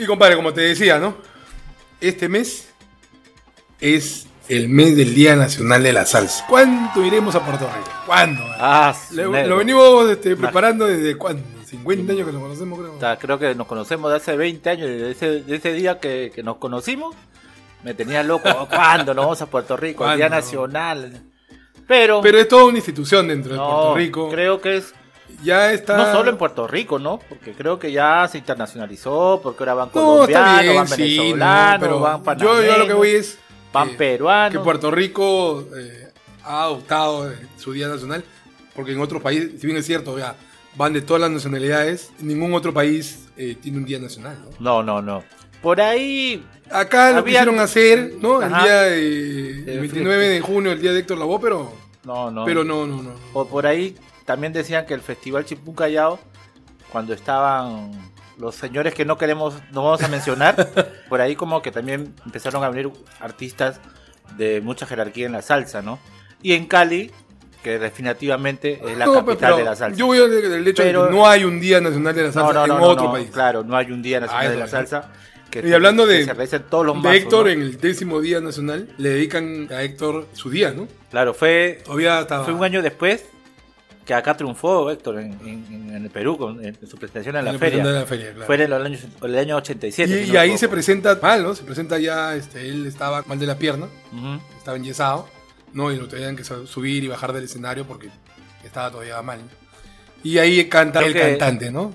Y compadre, como te decía, ¿no? Este mes es el mes del Día Nacional de la Salsa. ¿Cuándo iremos a Puerto Rico? ¿Cuándo? Ah, lo, venimos este, preparando desde cuándo? 50 años que nos conocemos, creo. O sea, creo que nos conocemos de hace 20 años, desde ese, de ese día que, que nos conocimos, me tenía loco. ¿Cuándo nos vamos a Puerto Rico? El Día. Nacional. Pero, Pero es toda una institución dentro de Puerto Rico. creo que es Ya está. no solo en Puerto Rico, ¿no? Porque creo que ya se internacionalizó, porque ahora van No, colombianos, bien, van sí, venezolanos, no, pero van yo, panameños, yo lo que voy es van que- peruanos. que Puerto Rico eh, ha adoptado eh, su Día Nacional, porque en otros países, si bien es cierto, ya van de todas las nacionalidades, ningún otro país eh, tiene un Día Nacional, ¿no? No, no, no. Por ahí Acá lo quisieron hacer, ¿no? El día de, el De 29 de junio, el día de Héctor Lavoe, pero, no, no. pero no, no, no. Por, por ahí también decían que el Festival Chimpún Callao, cuando estaban los señores que no queremos, no vamos a mencionar, por ahí como que también empezaron a venir artistas de mucha jerarquía en la salsa, ¿no? Y en Cali, que definitivamente es la No, capital pero de la salsa. Yo voy al del hecho Pero- de que no hay un Día Nacional de la Salsa no, no, en otro país. claro, no hay un día nacional Ah, de la salsa. Que, Y hablando que de, se realicen todos los de mazos, Héctor en el décimo Día Nacional, le dedican a Héctor su día, ¿no? Claro, fue, Todavía estaba... fue un año después que acá triunfó Héctor en, en- en el Perú con en su presentación en la feria. la feria, claro. Fue en el año, el año 87. Y, si y no ahí se presenta mal, ¿no? Se presenta ya, este, él estaba mal de la pierna, Ujú. estaba enyesado, ¿no? Y lo tenían que su- subir y bajar del escenario porque estaba todavía mal. Y ahí canta Creo el que- cantante, ¿no?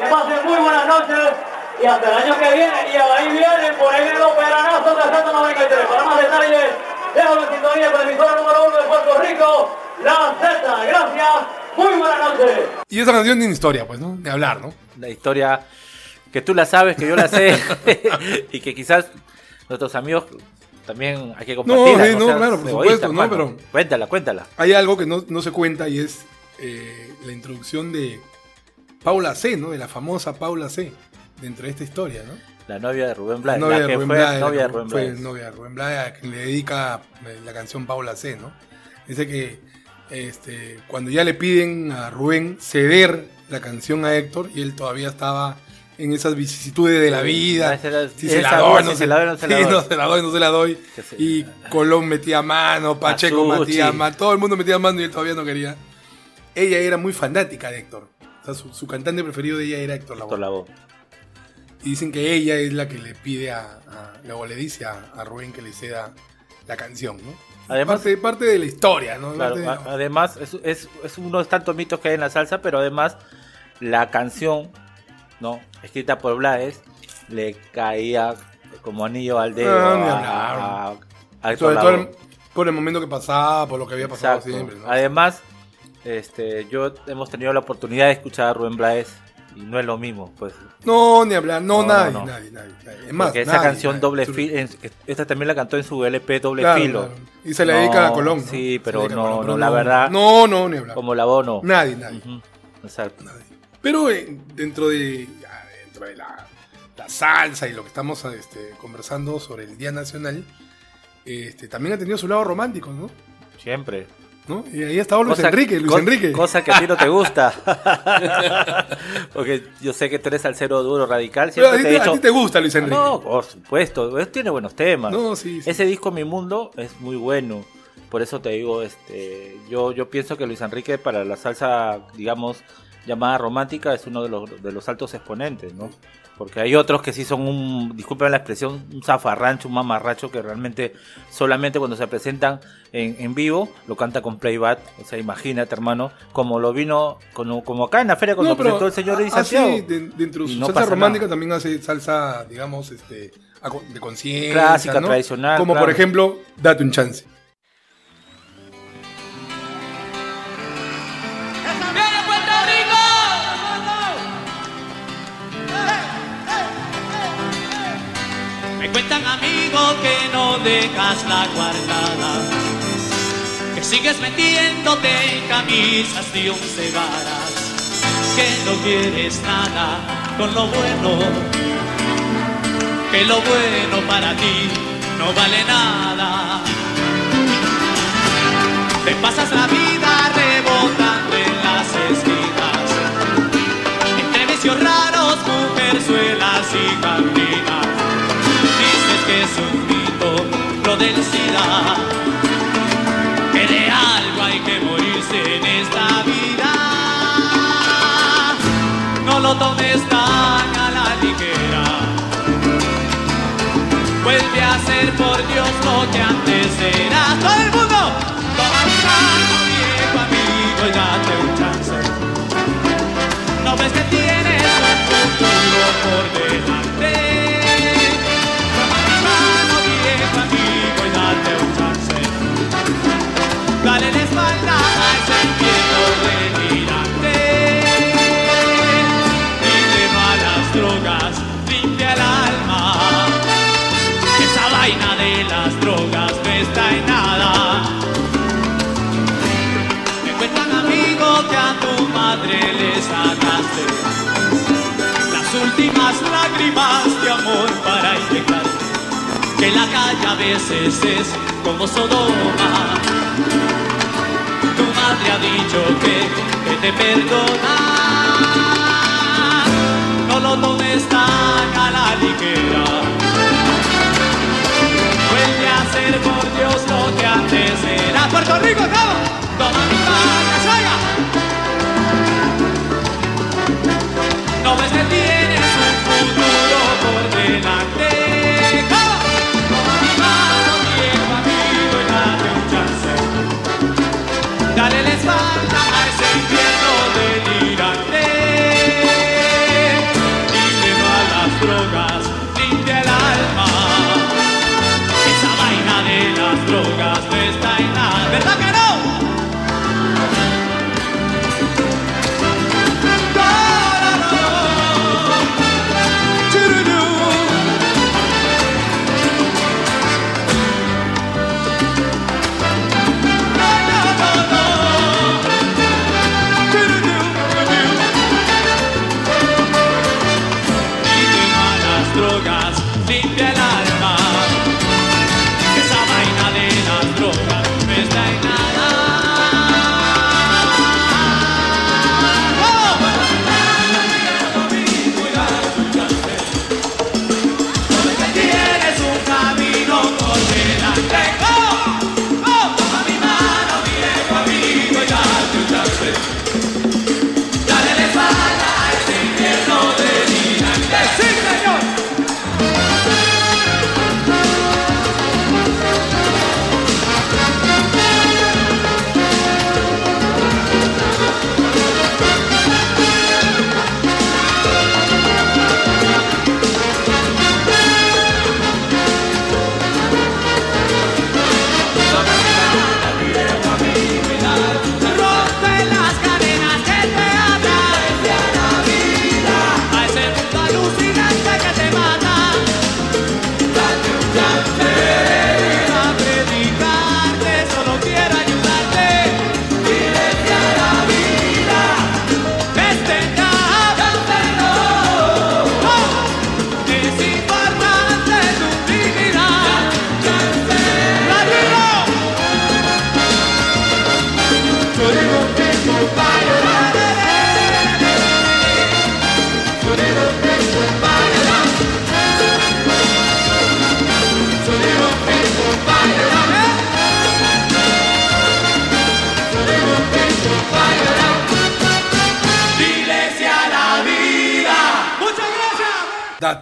Que pasen muy buenas noches. Y hasta el año que viene, y ahí vienen por ahí los peranazos de Z93. Para más detalles, dejo en sintonía con el emisora número uno de Puerto Rico, La Z. Gracias, muy buenas noches. Y esa canción tiene historia, pues, ¿no? De hablar, ¿no? La historia que tú la sabes, que yo la sé, y que quizás nuestros amigos también hay que compartirla. sí, no, seas claro, por egoísta, supuesto, no, pero- Cuéntala, cuéntala. Hay algo que no, no se cuenta y es eh, la introducción de Paula C, ¿no? De la famosa Paula C, dentro de esta historia, ¿no? La novia de Rubén La Blades, novia la de que Rubén fue Blades, novia de la- Rubén fue Blades. novia de Rubén Blades, a quien le dedica eh, la canción Paula C, ¿no? Dice que este, cuando ya le piden a Rubén ceder la canción a Héctor y él todavía estaba en esas vicisitudes de la vida. si se la doy, no se la doy, no se la doy. la la Y Colón metía mano, Pacheco metía mano, todo el mundo metía mano y él todavía no quería. Ella era muy fanática de Héctor. O sea, su, su cantante preferido de ella era Héctor Lavoe. Héctor Lavoe. Y dicen que ella es la que le pide a, a- luego le dice a, a Rubén que le ceda la canción, ¿no? Además- parte, parte de la historia, ¿no? Claro, de- además, es, es, es uno de tantos mitos que hay en la salsa, pero además la canción, ¿no? Escrita por Blades, le caía como anillo al dedo Ah, a, a- sobre todo el- por el momento que pasaba, por lo que había pasado Exacto. siempre, ¿no? Además, este, yo hemos tenido la oportunidad de escuchar a Rubén Blades y no es lo mismo, pues. No, ni hablar, no, No, nadie, no, no. nadie, nadie, nadie. Es más, porque esa nadie, canción nadie. doble filo, esta también la cantó en su LP doble Claro, filo. claro. Y se le dedica a Colón. ¿no? Sí, pero no, Colón, no, la verdad, No, no, ni hablar. como la bono. Nadie, nadie. Ujú, Exacto. nadie. Pero eh, dentro de dentro de la, la salsa y lo que estamos este, conversando sobre el Día Nacional, este, también ha tenido su lado romántico, ¿no? Siempre. ¿No? Y ahí ha estado Luis Cosa- Enrique, Luis co- Enrique. Cosa que a ti no te gusta. Porque yo sé que tú eres salsero duro, radical. Pero a, te a ti te gusta Luis Enrique. No, por supuesto. él Tiene buenos temas. No, sí, sí. Ese disco Mi Mundo es muy bueno. Por eso te digo, este, yo, yo pienso que Luis Enrique para la salsa, digamos, llamada romántica es uno de los, de los altos exponentes, ¿no? Porque hay otros que sí son un, disculpen la expresión, un zafarrancho, un mamarracho que realmente solamente cuando se presentan en, en vivo lo canta con playback. O sea, imagínate, hermano, como lo vino, como, como acá en la feria cuando No, presentó el señor Eddie ah, sí, Santiago. de- dentro de su no salsa romántica nada. también hace salsa, digamos, este, de conciencia. Clásica, ¿no? tradicional, Como claro. por ejemplo, Date un chance. Cuentan amigos que no dejas la guardada, que sigues metiéndote en camisas de once varas, que no quieres nada con lo bueno, que lo bueno para ti no vale nada. Te pasas la vida rebotando SIDA Que de algo hay que morirse en esta vida. No lo tomes tan a la ligera. Vuelve a ser por Dios lo que antes era. Todo el mundo, calle a veces es como Sodoma. Tu madre ha dicho que, que te perdona. No lo tomes tan a la ligera. Vuelve a ser por Dios lo que antes era. Puerto Rico, vamos. Toma mi mano,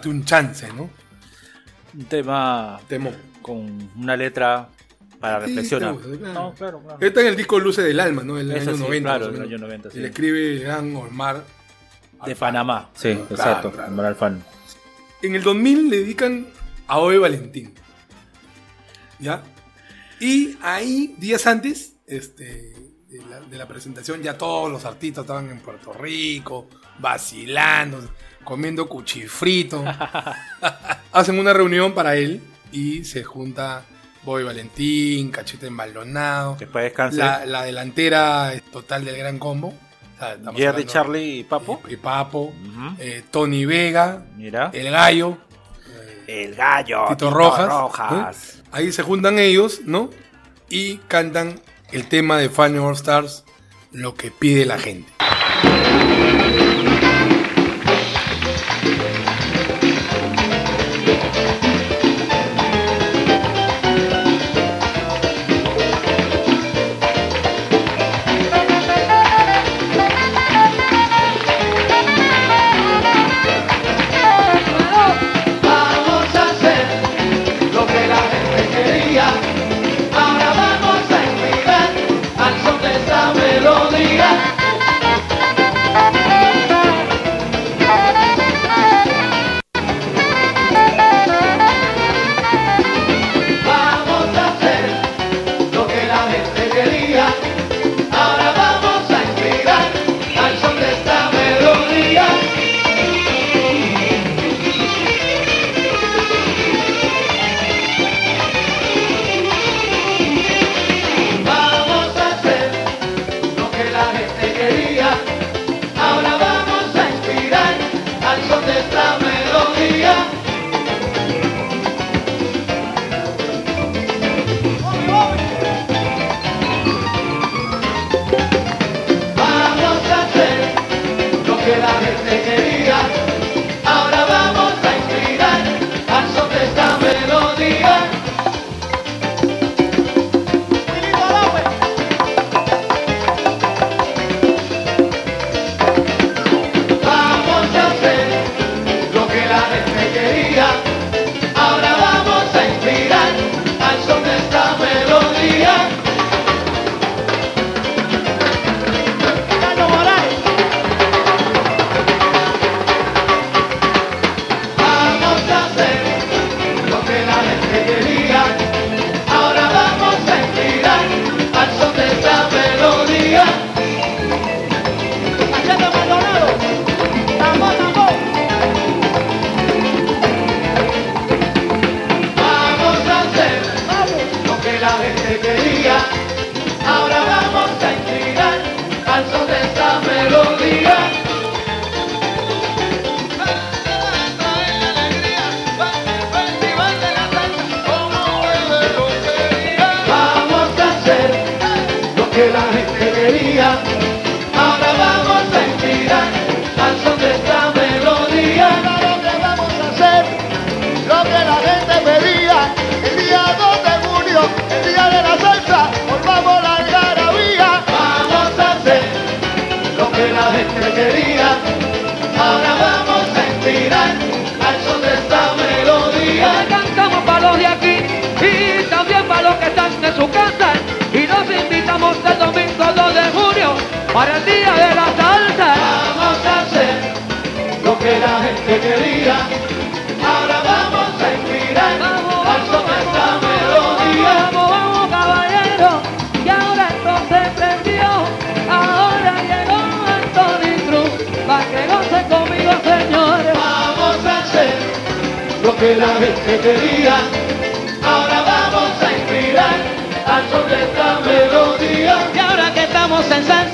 Un chance, ¿no? Un tema Temo. con una letra para Sí, reflexionar. gusta, claro. No, claro, claro. Está en el disco Luce del Alma, ¿no? El año sí, 90. claro, el año 90, Y sí. le escribe el gran Omar. De Panamá. Sí, Claro, exacto. claro. Omar Alfano. En el 2000 le dedican a Ove Valentín. ¿Ya? Y ahí, días antes este, de, la, de la presentación, ya todos los artistas estaban en Puerto Rico, vacilando, comiendo cuchifrito. Hacen una reunión para él y se junta Bobby Valentín, Cachete Embaldonado, Después descanse. la, la delantera total del Gran Combo. O sea, Jerry, Charlie y Papo. y Papo, eh, Tony Vega, Mira. El Gallo, El gallo. Tito Rojas. Rojas. ¿eh? Ahí se juntan ellos, ¿no? Y cantan el tema de Funny All Stars, Lo que pide la gente. Para el día de la salsa. Vamos a hacer lo que la gente quería. Ahora vamos a inspirar al son de esta melodía. Vamos, vamos, caballero, y ahora esto se prendió. Ahora llegó Anthony Cruz, para que goce conmigo, señores. Vamos a hacer lo que la gente quería. Ahora vamos a inspirar al son de esta melodía. Y ahora que estamos en salsa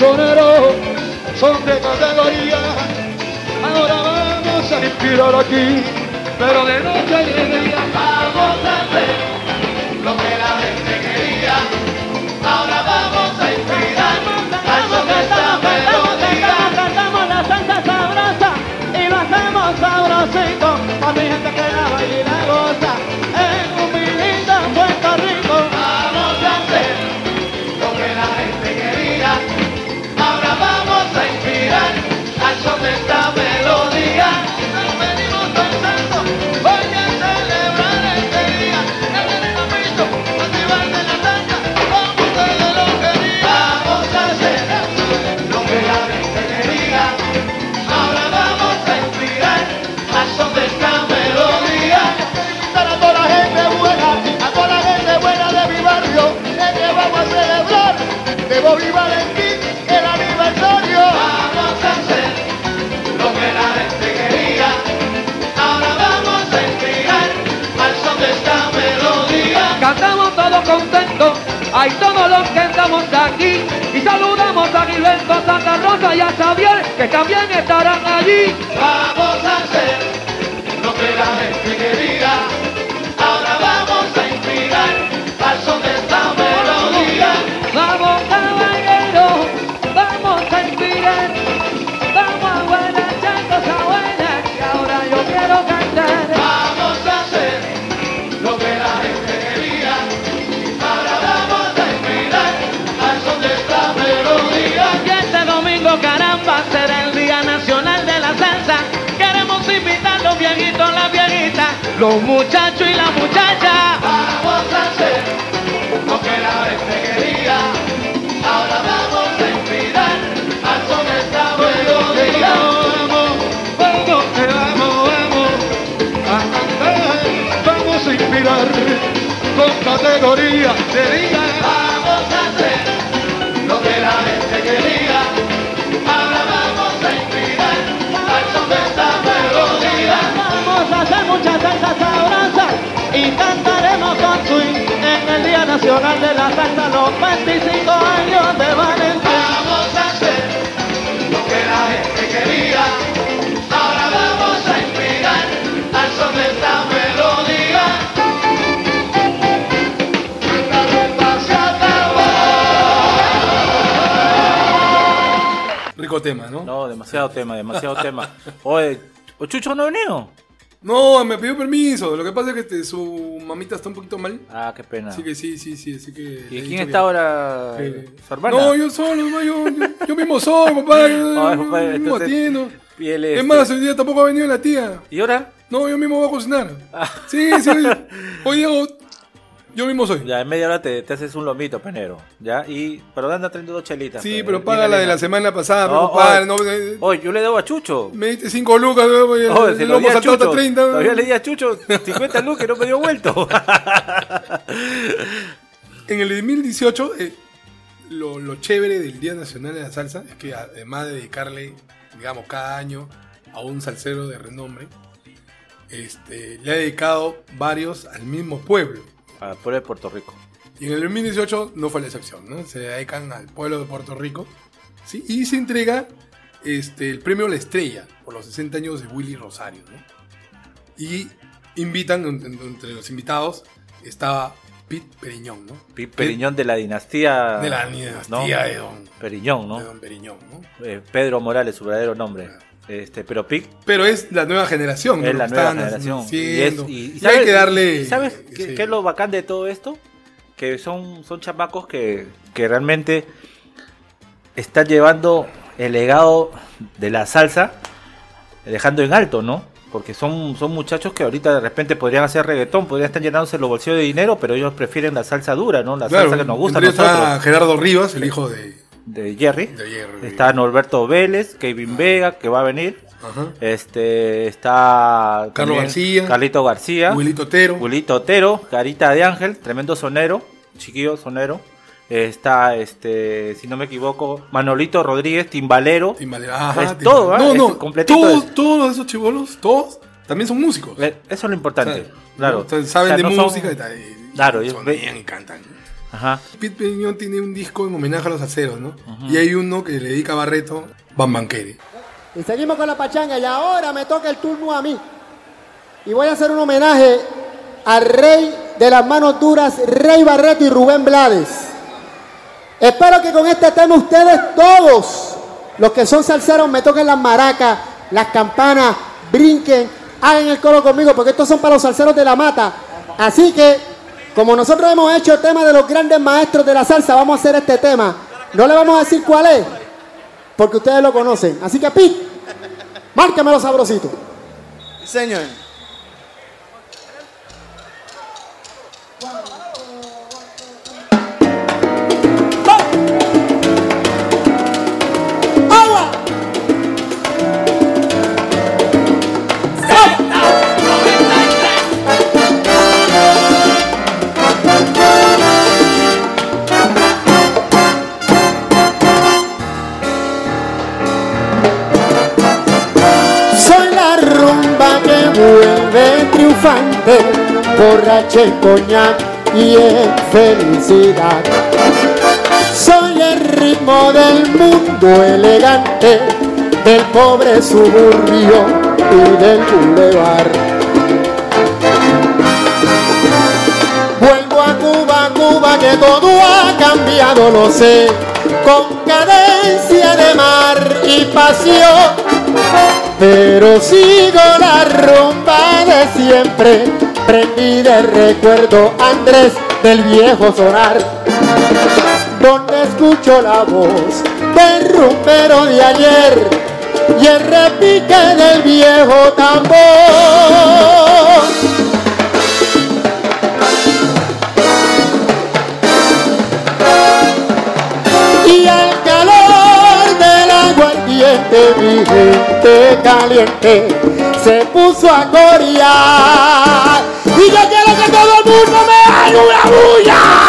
soneros, son de categoría. Ahora vamos a inspirar aquí, pero de noche y de día. Vamos a hacer lo que la gente quería. Ahora vamos a inspirar al son de esta melodía. Cantamos la salsa sabrosa y lo hacemos sabrosito. Para mi gente que la baila Rosa y que también estarán allí. Los muchachos y las muchachas. Vamos a hacer lo que la gente quería. Ahora vamos a inspirar al son de esta melodía. Vamos, vamos, que vamos, vamos a cantar, vamos a inspirar con categoría de día. Vamos a hacer lo que la gente quería. Vamos a hacer mucha salsa sabrosa y cantaremos con swing en el Día Nacional de la Salsa, los 25 años de Valentín. Vamos a hacer lo que la gente quería. Ahora vamos a inspirar al son de esta melodía. La rumba se acabó. Rico tema, ¿no? No, demasiado tema, demasiado tema. Oye, ¿o Chucho no ha venido? No, me pidió permiso. Lo que pasa es que este, su mamita está un poquito mal. Ah, qué pena. Así que sí, sí, sí. Así que ¿Y quién está ahora? ¿Su hermana? No, yo solo, no, yo, yo, yo mismo soy, papá. Yo, yo papá, mismo atiendo. Es este- más, hoy día tampoco ha venido la tía. ¿Y ahora? No, yo mismo voy a cocinar. Ah. Sí, sí, día hago- yo mismo soy. Ya, en media hora te, te haces un lomito, penero. ¿Ya? Y, pero anda trayendo dos chelitas. Sí, pe. pero paga la de la semana pasada, No, pero oye. no, eh, Oye, yo le debo a Chucho. me diste 5 lucas, eh, Oh, el lomo saltó hasta Chucho. 30. Todavía le di a Chucho 50 lucas y no me dio vuelto. En el 2018, eh, lo, lo chévere del Día Nacional de la Salsa es que además de dedicarle, digamos, cada año a un salsero de renombre, este, le ha dedicado varios al mismo pueblo. Ah, por el Puerto Rico. Y en el 2018 no fue la excepción, ¿no? Se dedican al pueblo de Puerto Rico. ¿sí? Y se entrega este, el premio La Estrella por los 60 años de Willy Rosario, ¿no? Y invitan, en- en- entre los invitados, estaba Pete Periñón, ¿no? Pi- Periñón de la dinastía. De la ¿no? dinastía de Don, Periñón, ¿no? de Don Periñón, ¿no? Eh, Pedro Morales, su verdadero nombre. Este, pero Pic Pero es la nueva generación, ¿no? es la nueva generación. haciendo. Y, es- y- Y hay que darle. ¿Sabes sí. qué, es lo bacán de todo esto? Que son, son chamacos que, que realmente están llevando el legado de la salsa, dejando en alto, ¿no? Porque son, son muchachos que ahorita de repente podrían hacer reggaetón, podrían estar llenándose los bolsillos de dinero, pero ellos prefieren la salsa dura, ¿no? La Claro, salsa que nos gusta a nosotros. Gerardo Rivas, el hijo de, De Jerry. de Jerry. Está Norberto Vélez, Kevin Vega, que va a venir. Ajá. Este está Carlos García. Carlito García, Wilito Otero. Wilito Otero, Carita de Ángel, tremendo sonero, chiquillo sonero. Está este, si no me equivoco, Manolito Rodríguez, timbalero. Timbalero. Ajá, Es Timbalero. todo, ¿ah? No, Es no. completito. Todos, todos esos chibolos, todos, también son músicos. Eh, Eso es lo importante. O sea, claro. saben O sea, de no son- música y tal, y Claro, y cantan. Ajá. Pete Peñón tiene un disco en homenaje a los aceros, ¿no? Y hay uno que le dedica a Barreto, Bambanquere. Y seguimos con la pachanga y ahora me toca el turno a mí. Y voy a hacer un homenaje al rey de las manos duras, Rey Barreto y Rubén Blades. Espero que con este tema ustedes todos, los que son salseros, me toquen las maracas, las campanas, brinquen, hagan el coro conmigo, porque estos son para los salseros de la mata. Así que, como nosotros hemos hecho el tema de los grandes maestros de la salsa, vamos a hacer este tema. No le vamos a decir cuál es, porque ustedes lo conocen. Así que, Pit, márcamelo sabrosito. Señor. Triunfante, borracha coñac y en felicidad. Soy el ritmo del mundo elegante, del pobre suburbio y del bulevar. Vuelvo a Cuba, Cuba, que todo ha cambiado, lo sé, con cadencia de mar y pasión. Pero sigo la rumba de siempre, prendí de recuerdo Andrés del viejo sonar donde escucho la voz del rumbero de ayer y el repique del viejo tambor. Y aguardiente mi gente caliente se puso a corear. Y yo quiero que todo el mundo me haga una bulla.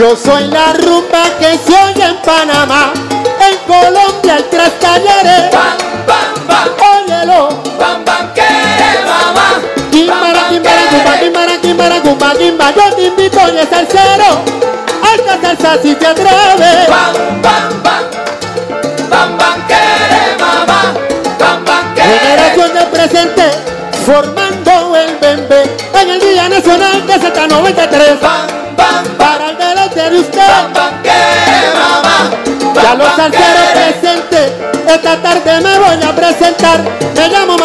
Yo soy la rumba que se oye en Panamá, en Colombia el tres talleres. Bam, bam, bam. Óyelo. Bam, bam, quiere, mamá. Quimbara, quimbara, cumba, quimbara, quimbara, cumba, quimba. Yo te invito y es salsero. Alta salsa si te atreves. Bam, bam, bam. Bam, bam, quiere, mamá. Bam, bam. Generación de presente, formando el bembe en el Día Nacional de Z93. Bam, bam, bam. Bam, los quiere. presentes, esta tarde me voy a presentar. Me llamo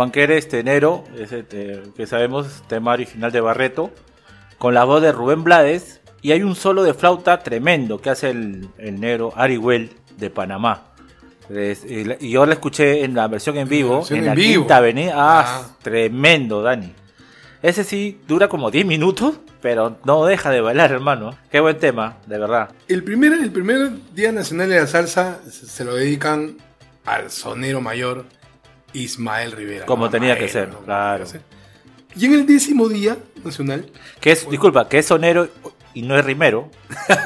Bambanquere este enero, ese, eh, que sabemos, tema original de Barreto, con la voz de Rubén Blades, y hay un solo de flauta tremendo que hace el, el negro Ariwell de Panamá. Es- y yo la escuché en la versión en vivo, versión en en la vivo. quinta avenida. Ah, Ah. tremendo, Dani. Ese sí dura como 10 minutos, pero no deja de bailar, hermano. Qué buen tema, de verdad. El primer, el primer Día Nacional de la Salsa se lo dedican al sonero mayor Ismael Rivera. Como ¿no? tenía que ser, claro. que ser. Y en el décimo Día Nacional, Que es, disculpa, que es sonero y no es rimero.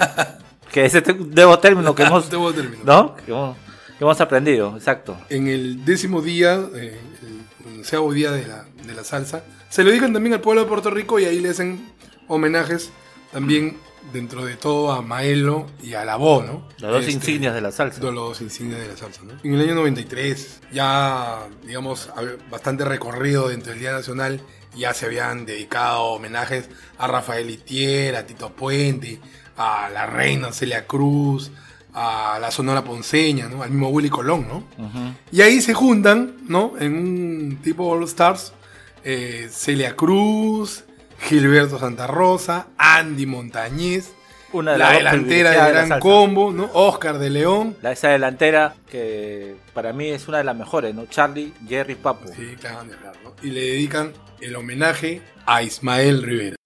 que es un nuevo término que hemos, término. ¿no? Que hemos, que hemos aprendido, exacto. en el décimo día, eh, el onceavo día de la, de la salsa, se lo dedican también al pueblo de Puerto Rico y ahí le hacen homenajes también dentro de todo a Maelo y a la voz, ¿no? Las dos Este, insignias de la salsa. de los insignias de la salsa, ¿no? En el año 93, ya, digamos, bastante recorrido dentro del Día Nacional, ya se habían dedicado homenajes a Rafael Itier, a Tito Puente, a la reina Celia Cruz, a la Sonora Ponceña, ¿no? Al mismo Willy Colón, ¿no? Y ahí se juntan, ¿no? En un tipo All Stars, eh, Celia Cruz, Gilberto Santa Rosa, Andy Montañez, Una de la delantera de Gran. Combo, ¿no? Oscar de León. La, esa delantera que para mí es una de las mejores, ¿no? Charlie, Jerry, Papu. Sí, claro. Y le dedican el homenaje a Ismael Rivera.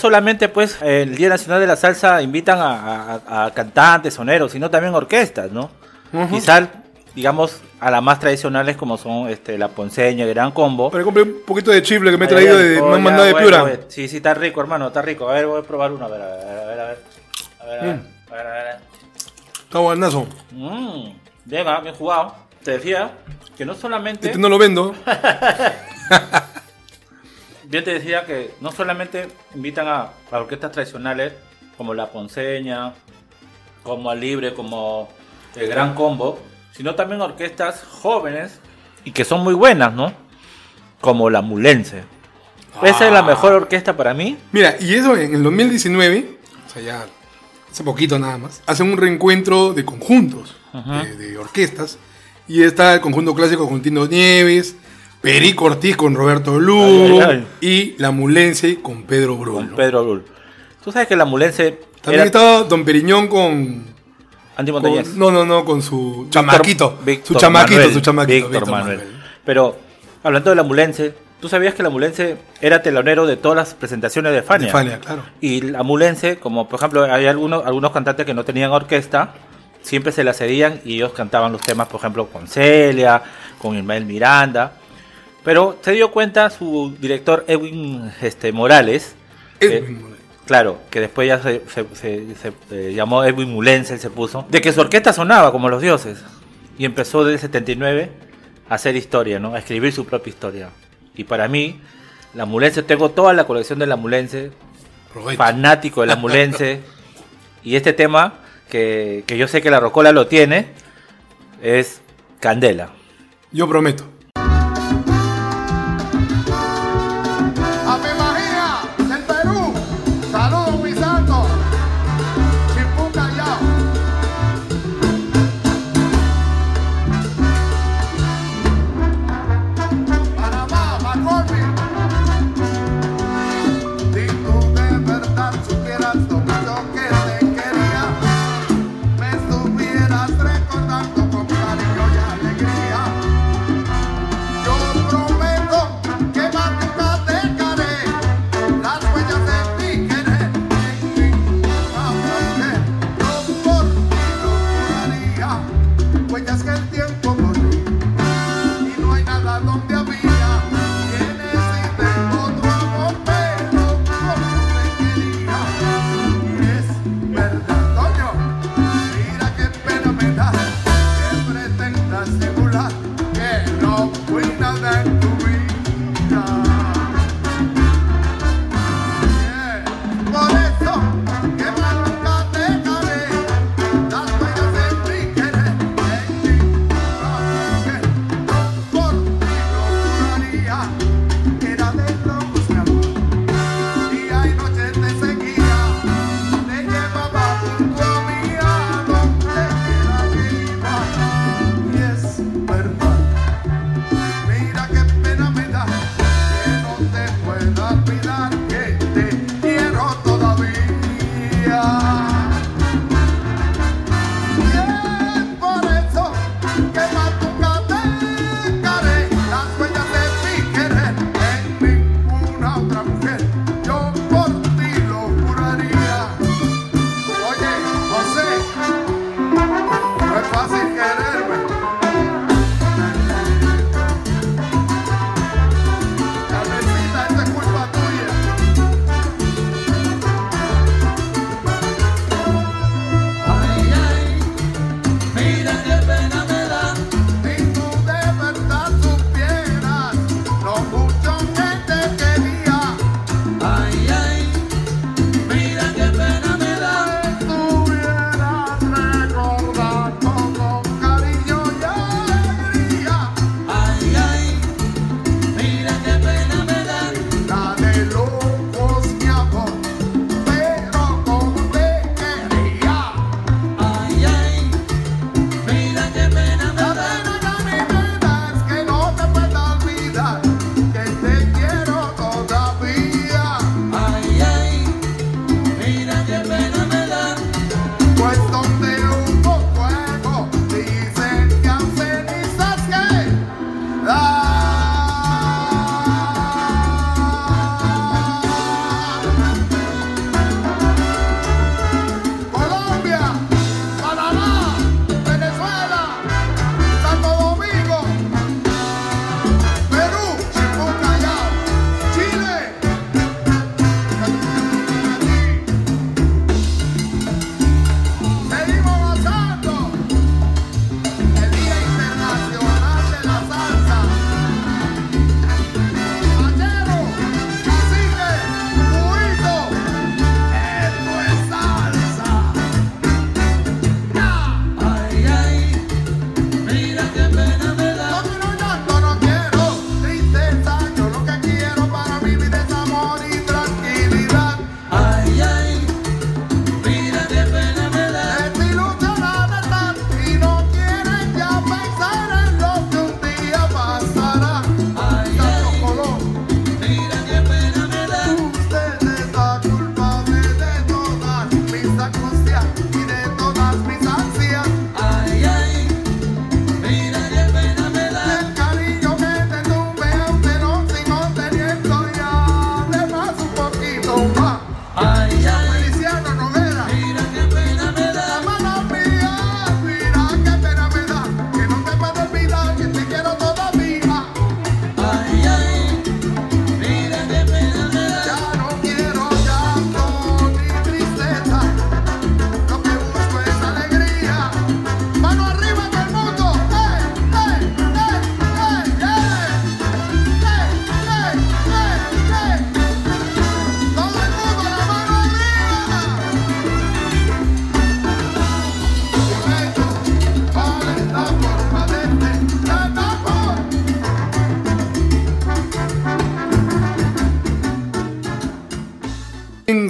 Solamente pues el Día Nacional de la Salsa invitan a, a- a cantantes, soneros, sino también orquestas, ¿no? Quizás, digamos, a las más tradicionales como son este, la Ponceña, el Gran Combo. Pero compré un poquito de chifle que me he traído de. Me han mandado de Piura. Sí, sí, está rico, hermano, está rico. A ver, voy a probar uno, a ver, a ver, a ver, a ver. A ver, a ver, Mm. a ver, a ver. Está buenazo. Mm, bien, ah, bien jugado. Te decía que no solamente... Este no lo vendo. Bien te decía que no solamente invitan a, a orquestas tradicionales como la Ponceña, como al Libre, como el Gran Combo, sino también orquestas jóvenes y que son muy buenas, ¿no? Como la Mulense. Esa es la mejor orquesta para mí. Mira, y eso en el 2019, o sea, ya hace poquito nada más, hacen un reencuentro de conjuntos, de, de orquestas. Y está el conjunto clásico con Tino Nieves, Perico Ortiz con Roberto Lugo Ay, ay, y La Mulense con Pedro Bruno. Con Pedro Brul. Tú sabes que la Mulense También era estaba Don Periñón con, Andy con- Montañez. No, no, no, con su chamaquito. Víctor su chamaquito, Manuel, su chamaquito. Víctor Víctor Manuel. Manuel. Pero hablando de la Mulense, ¿tú sabías que la Mulense era telonero de todas las presentaciones de Fania? De Fania, claro. Y la Mulense, como por ejemplo hay algunos, algunos cantantes que no tenían orquesta, siempre se la cedían y ellos cantaban los temas, por ejemplo, con Celia, con Ismael Miranda. Pero se dio cuenta su director Edwin este, Morales, Edwin Morales. claro, que después ya se, se- se- se, eh, llamó Edwin Mulense, él se puso, de que su orquesta sonaba como los dioses. Y empezó desde el 79 a hacer historia, ¿no? A escribir su propia historia. Y para mí, la Mulense, tengo toda la colección de la Mulense, Provecho. fanático de la Mulense. y este tema, que, que yo sé que la Rocola lo tiene, es Candela. Yo prometo.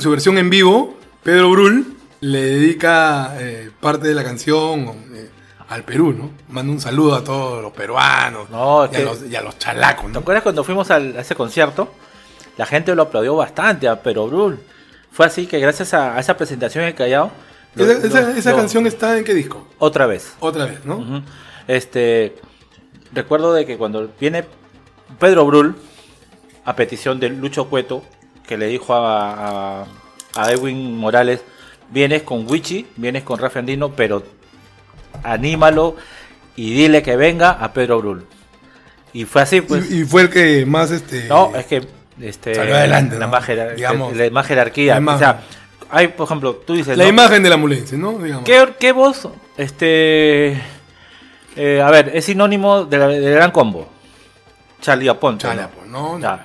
En su versión en vivo, Pedro Brul le dedica eh, parte de la canción eh, al Perú, ¿no? Manda un saludo a todos los peruanos No, y, a los, y a los chalacos, ¿Te ¿no? acuerdas cuando fuimos al- a ese concierto? La gente lo aplaudió bastante a Pero Brul. Fue así que gracias a, a esa presentación en Callao. lo- Esa, esa- lo- esa lo- canción está en qué disco? Otra vez. Otra vez, ¿no? Este. Recuerdo de que cuando viene Pedro Brul, a petición de Lucho Cueto, que le dijo a, a, a Edwin Morales: Vienes con Wichi, vienes con Rafa Andino, pero anímalo y dile que venga a Pedro Brul. Y fue así, pues. y, y fue el que más este No, es que este, Salió adelante, la, ¿no? más Digamos, la más jerarquía. la imagen. O sea, hay, por ejemplo, tú dices. la ¿no? imagen de la mulense, ¿no? Digamos. ¿Qué, qué voz? Este. eh, a ver, es sinónimo de del gran combo. Charlie Aponte. ¿no? pues, no, no. Ya.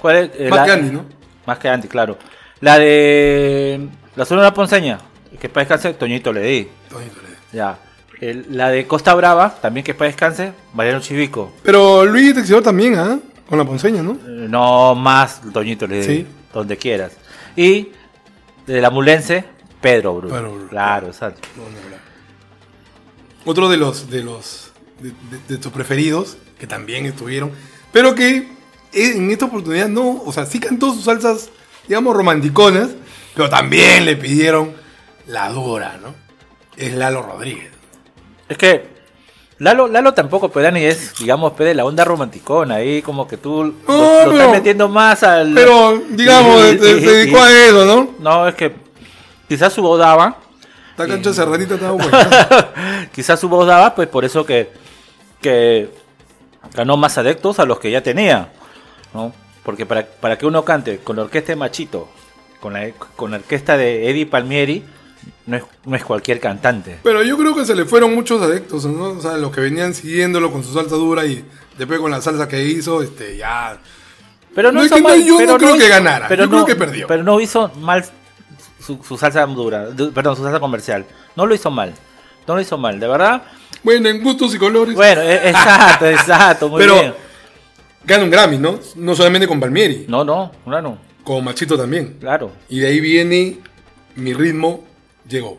¿Cuál es? Eh, la- ¿no? Más que Andy, claro. La de. La Sonora Ponceña. Que para descanse, Toñito le di. Toñito le- Ya. El- la de Costa Brava, también que para descanse, Mariano Chivico. Pero Luis Texidor también, ¿ah? Con la ponceña, ¿no? Eh, No más Toñito le di. Sí. Donde quieras. Y de la Mulense, Pedro Bruno. Pedro Brul. Claro, exacto. No. Otro de los de los de, de- de tus preferidos que también estuvieron, pero que en esta oportunidad no, o sea, sí cantó sus salsas, digamos, romanticonas, pero también le pidieron la dura, ¿no? Es Lalo Rodríguez. Es que Lalo, Lalo tampoco, pues Dani, es, digamos, pues, de la onda romanticona, ahí como que tú lo, No, lo pero- estás metiendo más al... Pero, digamos, y- se, y- se dedicó y- a eso, ¿no? No, es que quizás su voz daba, Esta cancha cerradita estaba buena. quizás su voz daba, pues por eso que, que ganó más adeptos a los que ya tenía, ¿no? Porque para, para que uno cante con la orquesta de Machito, con la, con la orquesta de Eddie Palmieri, no es, no es cualquier cantante. Pero yo creo que se le fueron muchos adeptos, ¿no? O sea, los que venían siguiéndolo con su salsa dura y después con la salsa que hizo, este, ya. Pero no, No, es hizo que no, mal, yo no creo que ganara, pero yo creo que perdió. Pero no hizo mal su, su salsa dura, du- perdón, su salsa comercial. No lo hizo mal. No lo hizo mal, de verdad. Bueno, en gustos y colores. Bueno, e- exacto, exacto, muy Pero bien. Gana un Grammy, ¿no? No solamente con Palmieri, No, no, claro, con Machito también. claro. Y de ahí viene mi ritmo, llegó.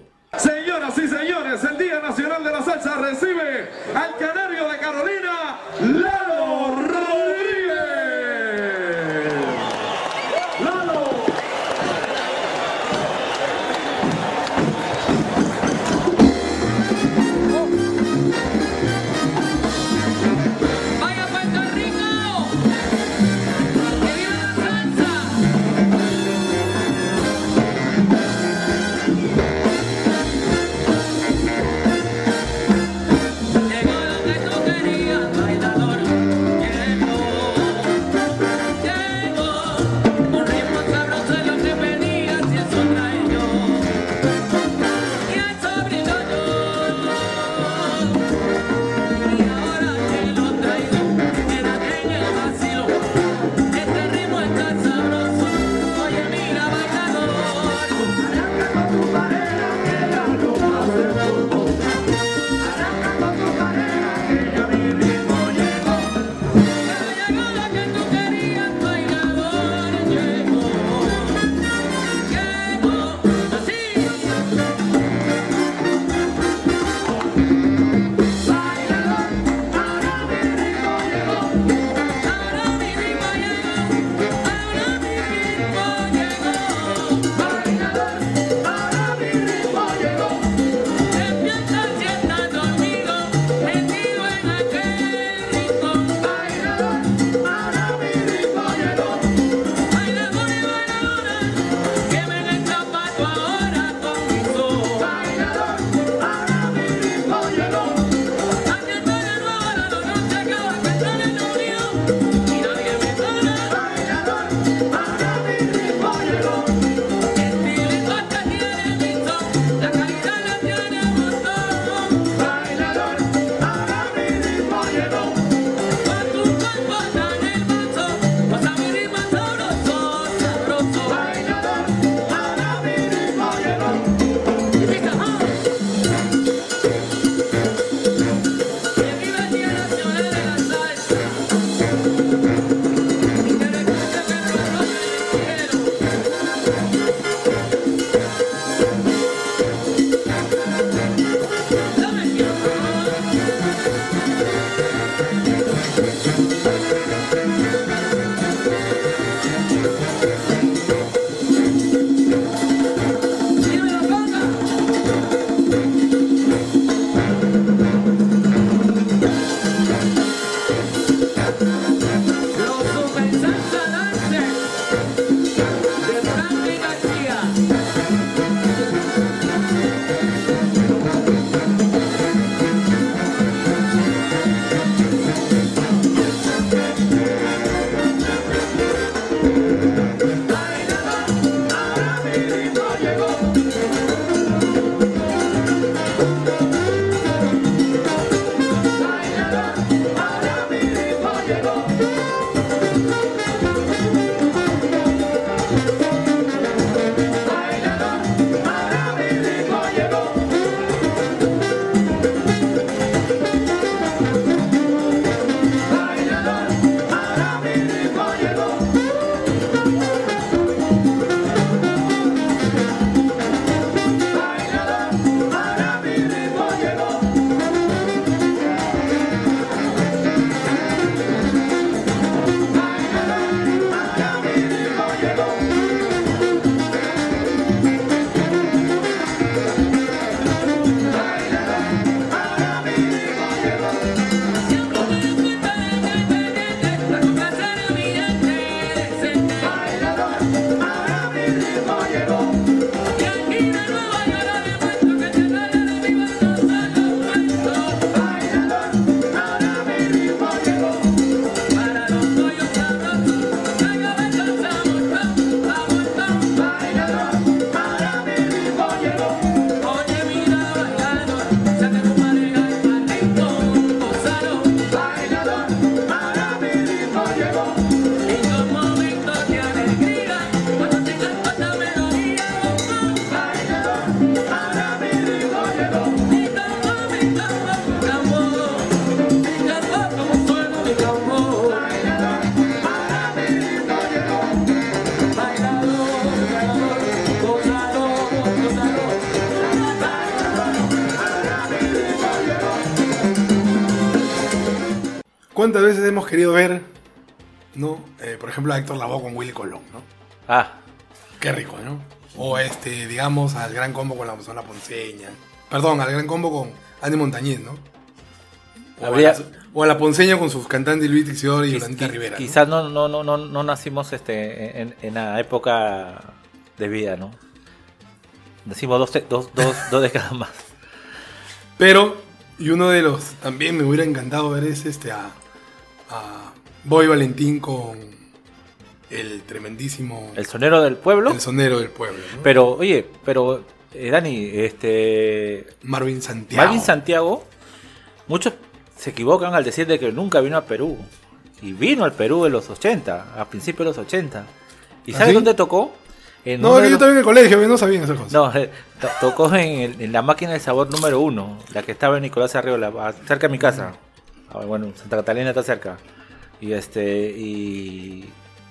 ¿Cuántas veces hemos querido ver, no? Eh, por ejemplo, a Héctor Lavoe con Willy Colón, ¿no? Ah, Qué rico, ¿no? O este, digamos, al gran combo con la zona ponceña. Perdón, al gran combo con Andy Montañez, ¿no? O, Habría- a, la, o a la ponceña con sus cantantes Luis Tixidor y qui- Rivera. quizás no, no, no, no, no nacimos este, en, en la época de vida, ¿no? Nacimos dos, dos, dos, dos décadas más. Pero, y uno de los también me hubiera encantado ver es este a, a Boy Valentín con el tremendísimo El sonero del pueblo. el sonero del pueblo, ¿no? Pero, oye, pero, eh, Dani, este. Marvin Santiago. Marvin Santiago, muchos se equivocan al decir de que nunca vino a Perú. Y vino al Perú en los 80, a principios de los 80. ¿Y ¿Ah, sabes sí? dónde tocó? En No, yo los- estaba en el colegio, no sabía esas cosas. No, eh, to- tocó en, el- en la máquina de sabor número uno, la que estaba en Nicolás Arriola, cerca de mi casa. Ah, Bueno, Santa Catalina está cerca. Y este, y,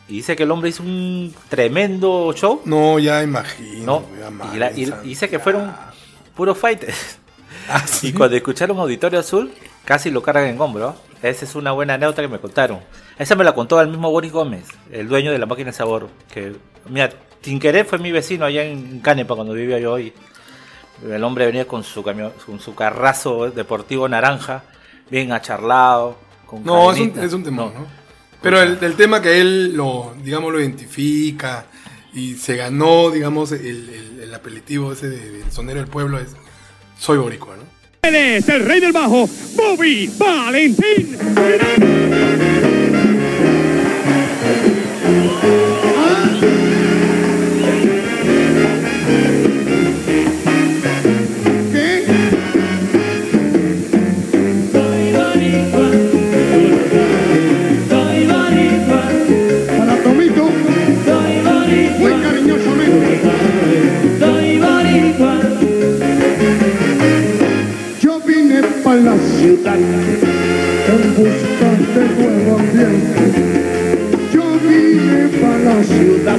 y dice que el hombre hizo un tremendo show, No, ya imagino. ¿no? ya Y, la- y- y dice que fueron puros fighters. Ah, sí. Y cuando escucharon Auditorio Azul, casi lo cargan en hombro. Esa es una buena anécdota que me contaron. Esa me la contó el mismo Boris Gómez, el dueño de la máquina de sabor. Que, mira, sin querer fue mi vecino allá en Canepa cuando vivía yo ahí. El hombre venía con su camión, con su carrazo deportivo naranja, bien acharlado. Con No, es un, es un temor, No. ¿no? Pero el, el tema que él lo, digamos, lo identifica y se ganó, digamos, el, el- el apelativo ese de- del sonero del pueblo es Soy Boricua, ¿no? Él es el rey del bajo, Bobby Valentín. La ciudad en busca de nuevo ambiente. Yo vine para la ciudad,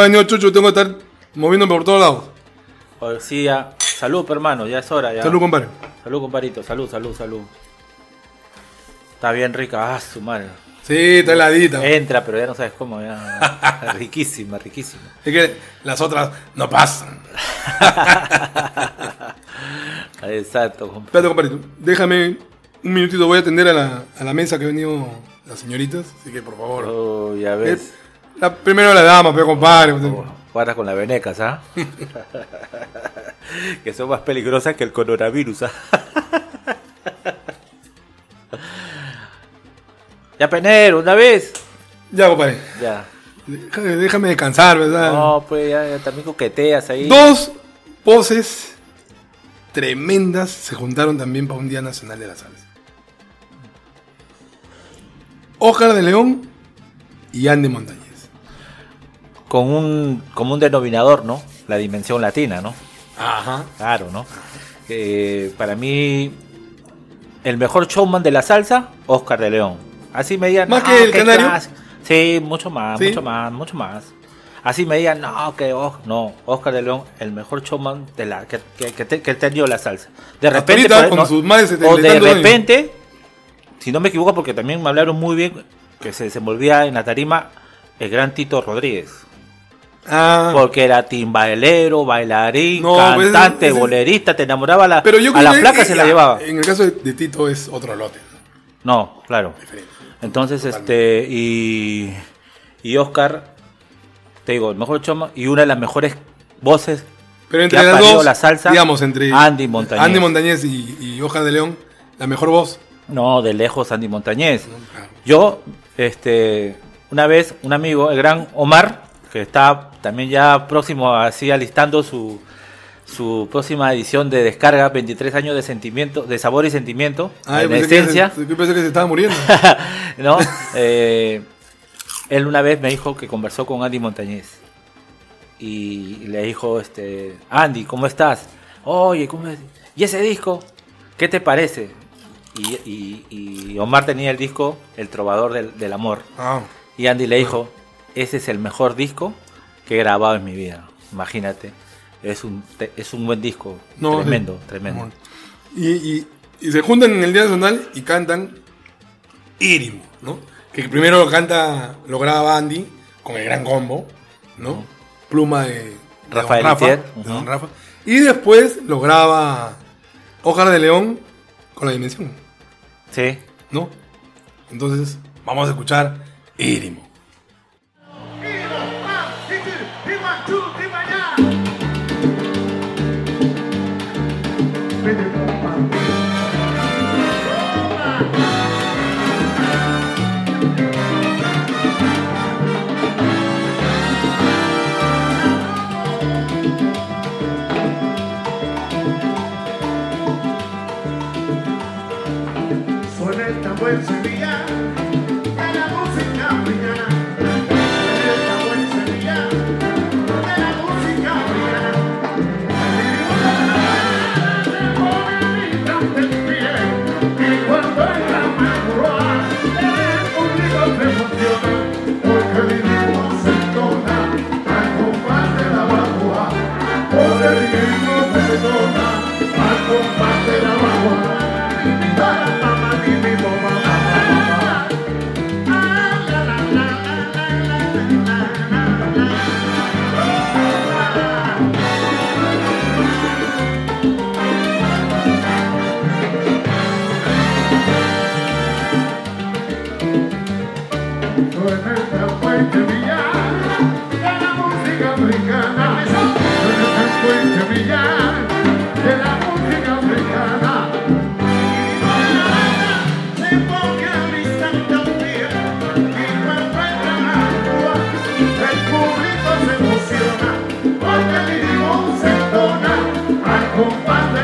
ha venido Chucho, tengo que estar moviéndome por todos lados. Oye, sí, ya. Salud, hermano, ya es hora. Ya. Salud, compadre. Salud, compadrito. Salud, salud, salud. Está bien rica. Ah, su madre. Sí, está heladita. Entra, pero ya no sabes cómo. Ya. riquísima, riquísima. Es que las otras no pasan. Exacto, compadre. Espérate, compadre. Déjame un minutito. Voy a atender a la, a la mesa que han venido las señoritas. Así que, por favor. Oh, ya ves. La, primero la dama, pero compadre. Guarda con las venecas, ¿ah? que son más peligrosas que el coronavirus, ¿ah? ya, Penero, una vez. Ya, compadre. Ya. Déjame, déjame descansar, ¿verdad? No, pues ya, ya también coqueteas ahí. Dos poses tremendas se juntaron también para un Día Nacional de la Salsa. Óscar de León y Andy Montañez. Con un, como un denominador, ¿no? La dimensión latina, ¿no? Ajá. Claro, ¿no? Eh, para mí, el mejor showman de la salsa, Oscar de León. Así me digan. ¿Más "No, que el Canario? clase". Sí, mucho más, ¿Sí? mucho más, mucho más. Así me digan, no, que Os- no, Oscar de León, el mejor showman de la, que, que, que, te- que tenido la salsa. De repente, ahorita, con sus 70 o de años. repente, si no me equivoco, porque también me hablaron muy bien, que se desenvolvía en la tarima el gran Tito Rodríguez. Ah, Porque era timbaelero, bailarín, No, pues, cantante, ese- bolerista, te enamoraba a la, pero yo a creo la que- flaca eh, se la ya, llevaba. En el caso de, Tito es otro lote. No, claro. Entonces, este, y, y Oscar, te digo, el mejor choma y una de las mejores voces Pero que entre ha las parido dos, la salsa, digamos, entre Andy Montañez. Andy Montañez y, y Óscar de León, la mejor voz. No, de lejos Andy Montañez. Yo, este, una vez, un amigo, el gran Omar, que está también ya próximo, así alistando su, su próxima edición de descarga, 23 años de sentimiento, de sabor y sentimiento, yo en pensé, que esencia. se, yo pensé que se estaba muriendo. ¿no? Eh, él una vez me dijo que conversó con Andy Montañez y le dijo, este, Andy, ¿cómo estás? Oye, ¿cómo es? ¿Y ese disco? ¿Qué te parece? Y, y- y Omar tenía el disco El Trovador del, del Amor. Ah. Y Andy le dijo, ese es el mejor disco que he grabado en mi vida. Imagínate. Es un, es un buen disco. No, tremendo, sí. tremendo. Y, y- y se juntan en el Día Nacional y cantan Írimo, ¿no? Que primero lo canta, lo graba Andy con el gran combo, ¿no? Pluma de, Rafael Rafa, de don Rafa. Y después lo graba Óscar de León con la dimensión, Sí. ¿no? Entonces, vamos a escuchar Írimo.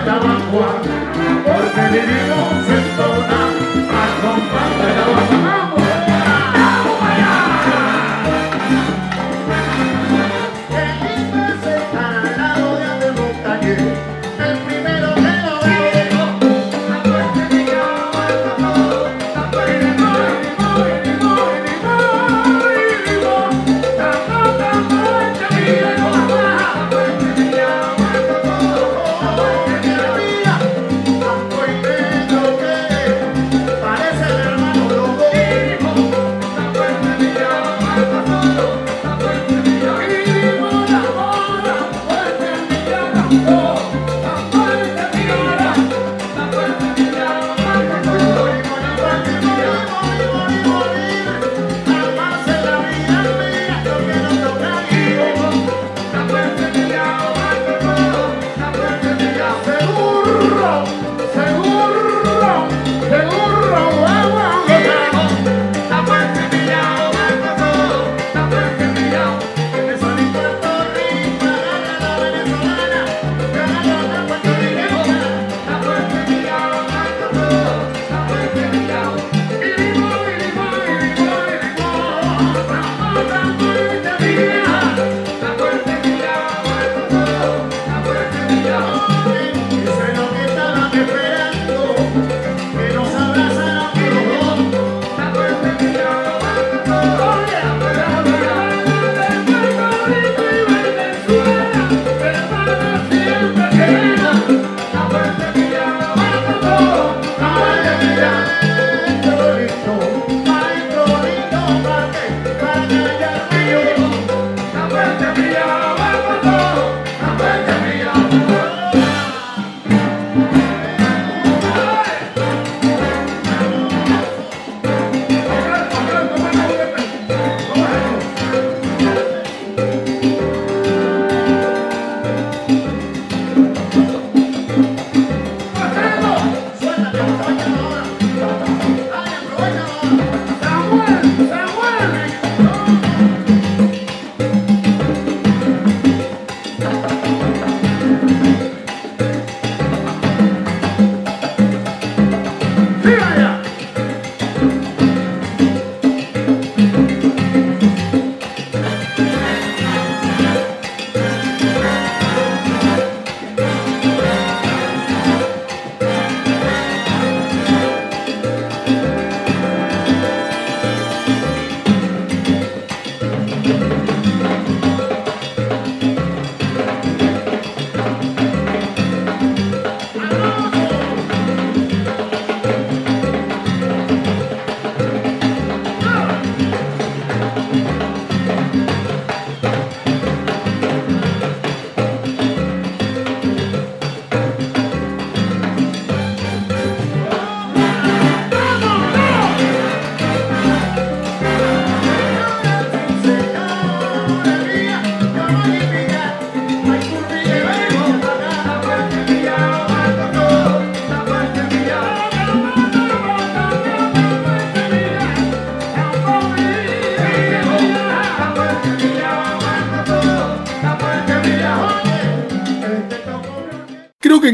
hasta Juan, porque vivimos en zona a compás de la banda.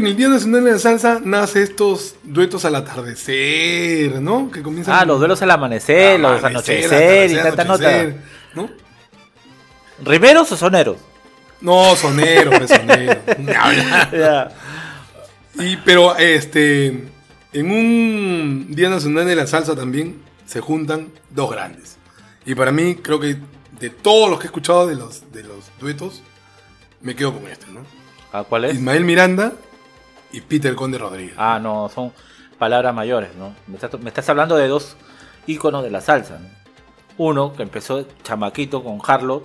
En el Día Nacional de la Salsa nace estos duetos al atardecer, ¿no? Que comienzan Ah, los duelos al amanecer, los Amanecer, anochecer y tanta nota. ¿no? ¿Rimeros o soneros? No, sonero, pues, sonero. Ni hablar. Ya. Y, pero este, en un Día Nacional de la Salsa también se juntan dos grandes. Y para mí, creo que de todos los que he escuchado de los, de los duetos, me quedo con este, ¿no? ¿Ah, ¿Cuál es? Ismael Miranda y Peter Conde Rodríguez. Ah, no, son palabras mayores, ¿no? Me estás, me estás hablando de dos íconos de la salsa, ¿no? Uno que empezó chamaquito con Harlow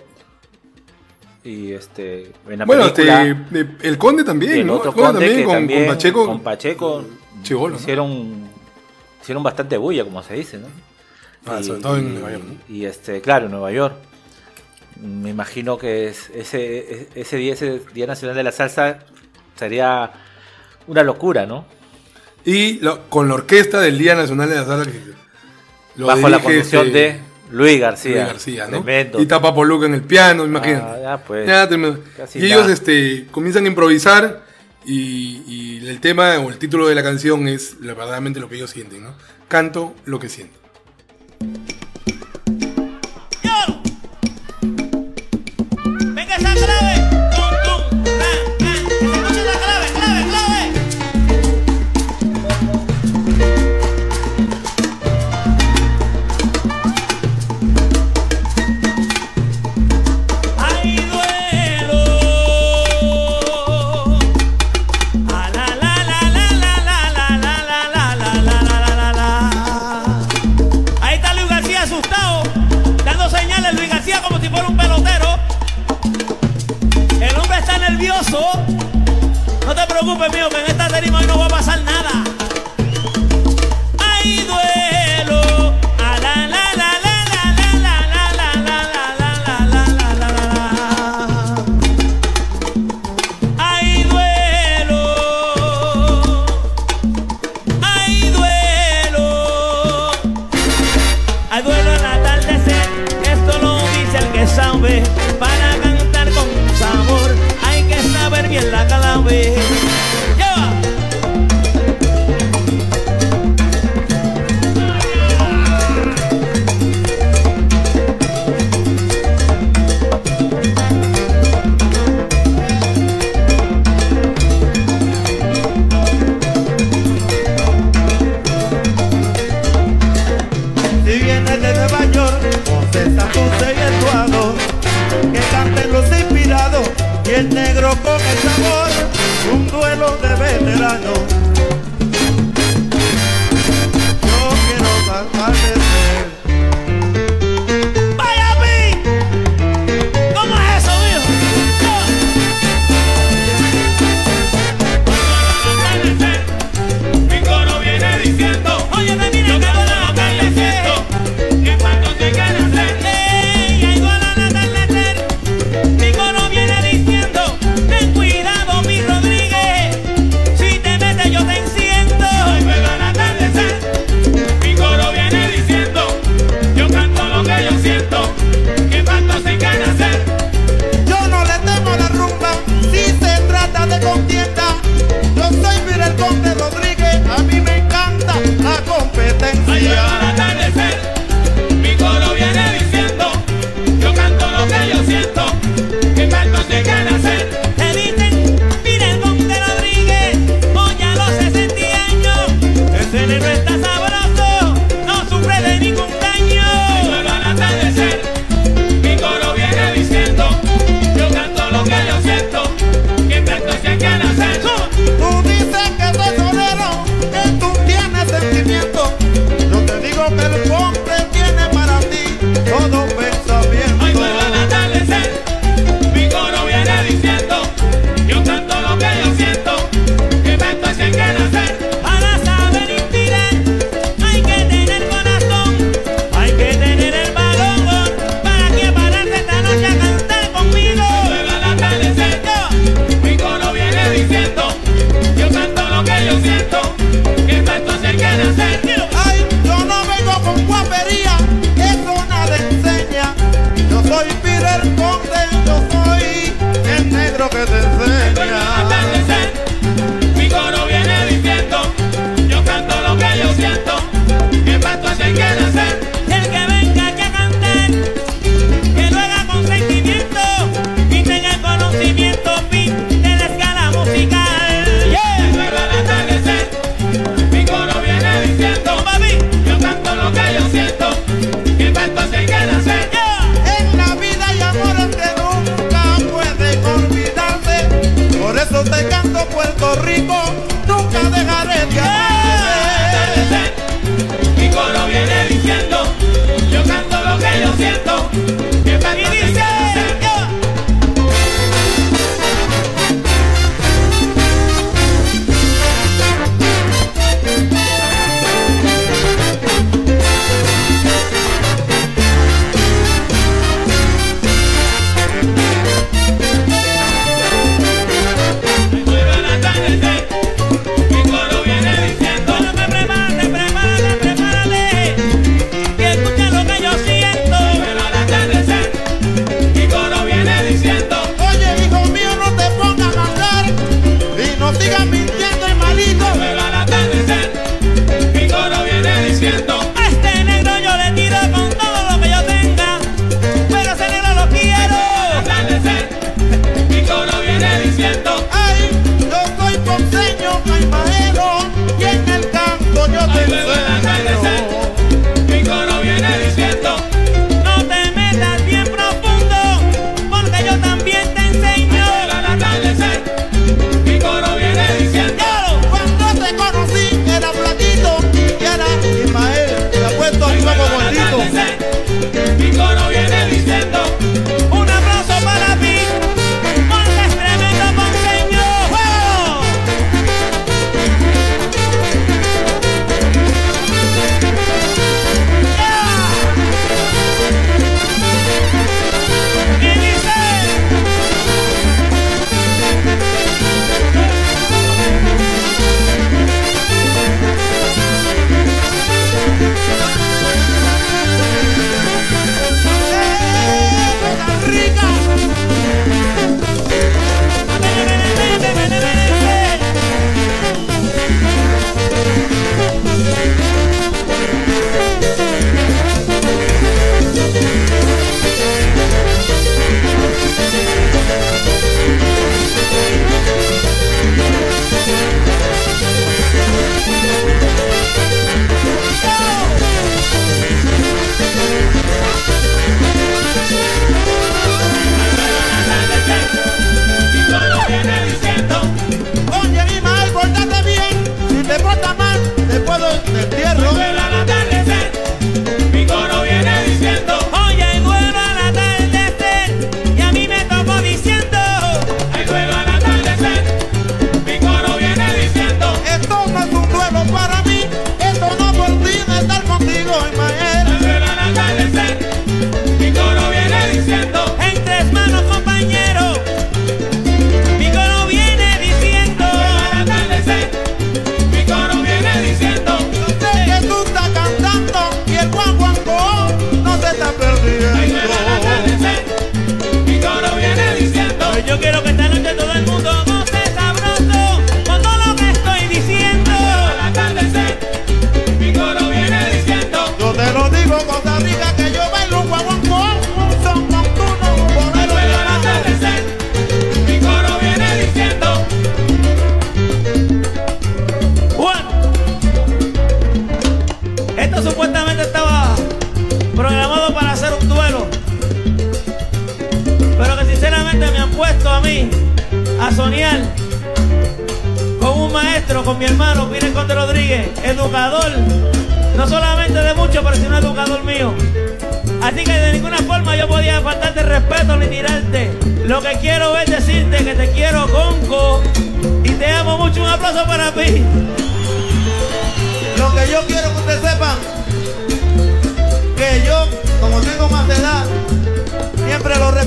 y este en la bueno, película este, de- el Conde también, y el ¿no? otro El Conde también con, también con Pacheco. con Pacheco Chibolo, ¿no? hicieron hicieron bastante bulla, como se dice, ¿no? Ah, sobre todo en Nueva York, ¿no? Y este, claro, en Nueva York. Me imagino que es- ese, ese día, ese Día Nacional de la Salsa sería una locura, ¿no? Y lo- con la orquesta del Día Nacional de la Salsa. que lo Bajo la conducción este, de Luis García. Luis García, ¿no? Tremendo. Y tapa Poluca en el piano, imagínate. Ah, ya, pues. Ya, y ellos este, comienzan a improvisar y, y el tema o el título de la canción es verdaderamente lo que ellos sienten, ¿no? Canto lo que siento. Desculpa, meu, mas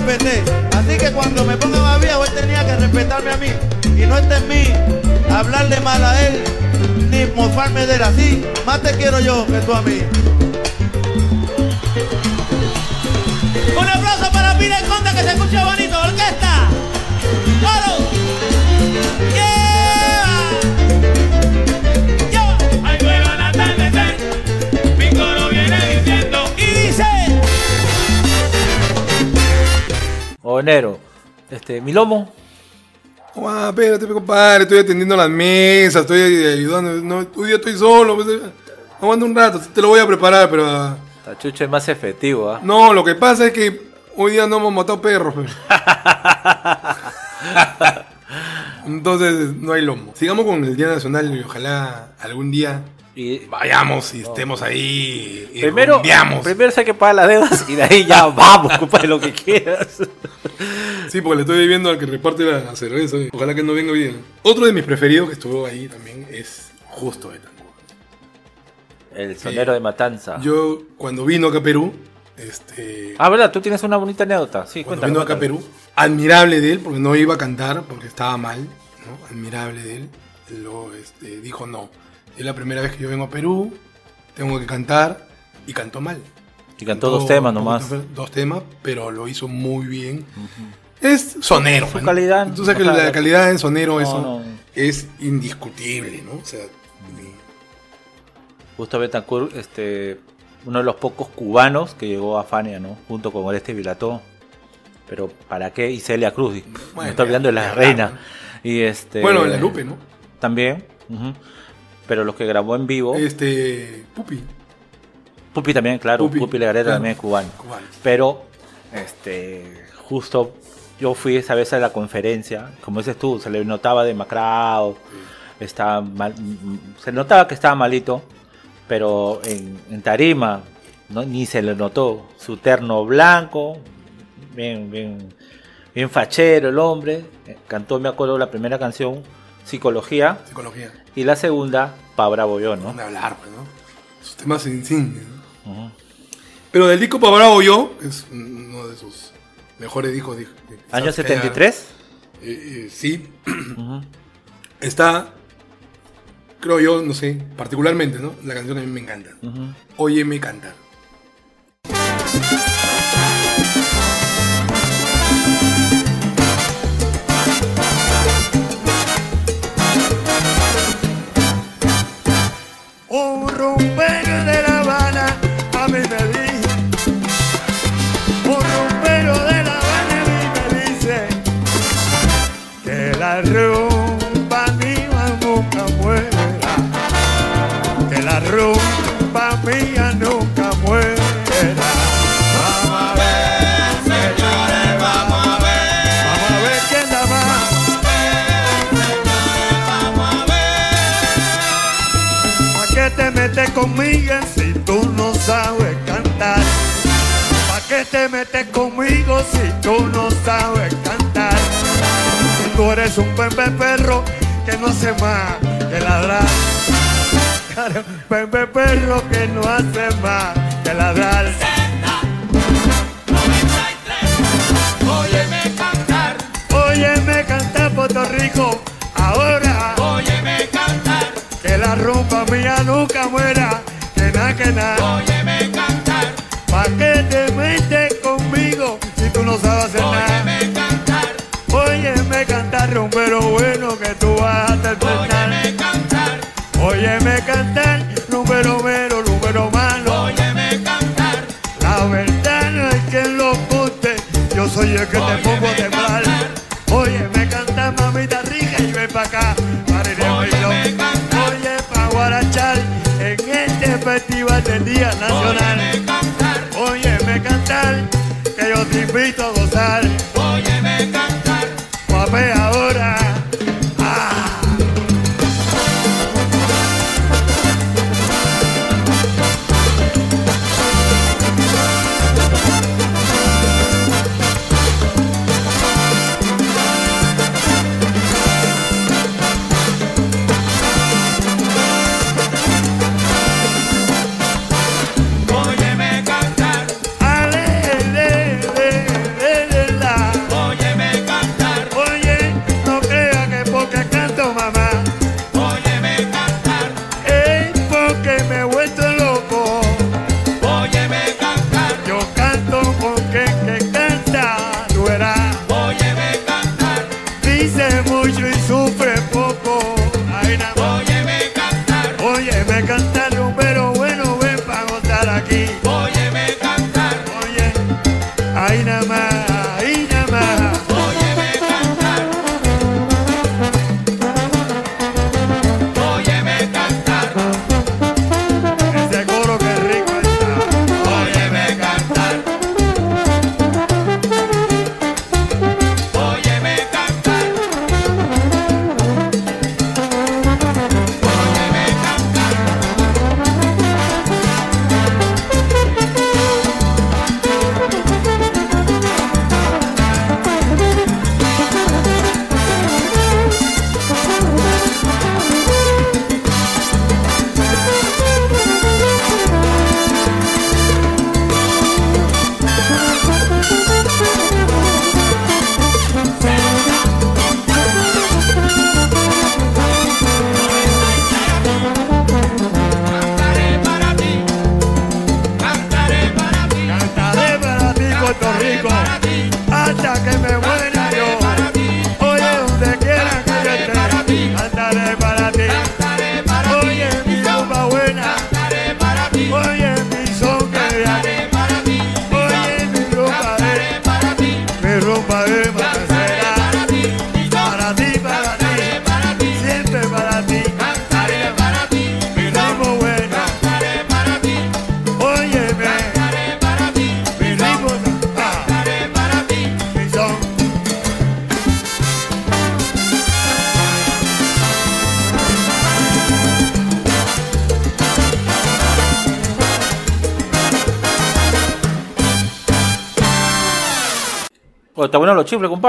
Así que cuando me ponga más viejo, él tenía que respetarme a mí. Y no está en mí hablarle mal a él, ni mofarme de él así. Más te quiero yo que tú a mí. Un aplauso para Pires Conde que se escucha bonito. Orquesta. Este, mi lomo. Ah, espérate, compadre, estoy atendiendo las mesas, estoy ayudando. No, hoy día estoy solo. Pues, eh, aguanta un rato, te lo voy a preparar, pero. ah, Tachucho es más efectivo, ¿ah? No, lo que pasa es que hoy día no hemos matado perros. pues. Entonces no hay lomo. Sigamos con el Día Nacional y ojalá algún día vayamos y estemos ahí. Y Primero, rumbeamos. primero hay que pagar las deudas y de ahí ya vamos, compadre, lo que quieras. Sí, porque le estoy viendo al que reparte la cerveza. Ojalá que no venga día. Otro de mis preferidos que estuvo ahí también es Justo Betancourt. El sonero de Matanza. Yo, cuando vino acá a Perú, este, Ah, ¿verdad? Tú tienes una bonita anécdota. Sí, cuando cuéntame. vino acá a. Perú, admirable de él, porque no iba a cantar, porque estaba mal, ¿no? Admirable de él. Lo este, dijo no. Es la primera vez que yo vengo a Perú, tengo que cantar, y cantó mal. Y cantó dos temas nomás. Dos temas, pero lo hizo muy bien. Es sonero. Su calidad, Tú sabes que la calidad en sonero no, eso no. es indiscutible, ¿no? O sea, Justo Betancourt, este, uno de los pocos cubanos que llegó a Fania, ¿no? Junto con Oreste Vilató. Pero ¿para qué? Y Celia Cruz. y- me estoy olvidando de la ya reina. hablamos. Y este. Bueno, en la Lupe, ¿no? También. Pero los que grabó en vivo. este. Pupi. Pupi también, claro. Pupi, Pupi, Legareta claro. también es cubano. Cubano. Pero, este, justo yo fui esa vez a la conferencia, como dices tú, se le notaba demacrado, estaba mal- se notaba que estaba malito, pero en, en tarima ¿no? ni se le notó su terno blanco, bien, bien, bien fachero el hombre, eh, cantó, me acuerdo, la primera canción, Psicología, Psicología. y la segunda, Pa Bravo Yo, ¿no? De hablar, pues, ¿no? Sus temas insignes, ¿no? Pero del disco para Bravo Yo, es uno de sus mejores discos. de- ¿Año quizás 73? Eh, eh, sí. Está, creo yo, no sé, particularmente, ¿no? La canción a mí me encanta. Óyeme cantar. Rumbero de La Habana a mí me dice, un rumbero de La Habana a mí me dice que la rumba metes conmigo si tú no sabes cantar? ¿Pa' qué te metes conmigo si tú no sabes cantar? Si tú eres un pembe perro que no hace más que ladrar. Pembe perro que no hace más que ladrar. Óyeme cantar, Óyeme cantar Puerto Rico ahora. óyeme cantar, Que la rumba mía nunca muera. Que na, que na. óyeme cantar, ¿Pa' qué te metes conmigo si tú no sabes hacer nada? óyeme cantar, Óyeme cantar, rumbero bueno que tú vas a terminar. óyeme cantar, Óyeme cantar, rumbero mero, rumbero malo. óyeme cantar, La verdad no es quien lo guste, yo soy el que te del Día Nacional.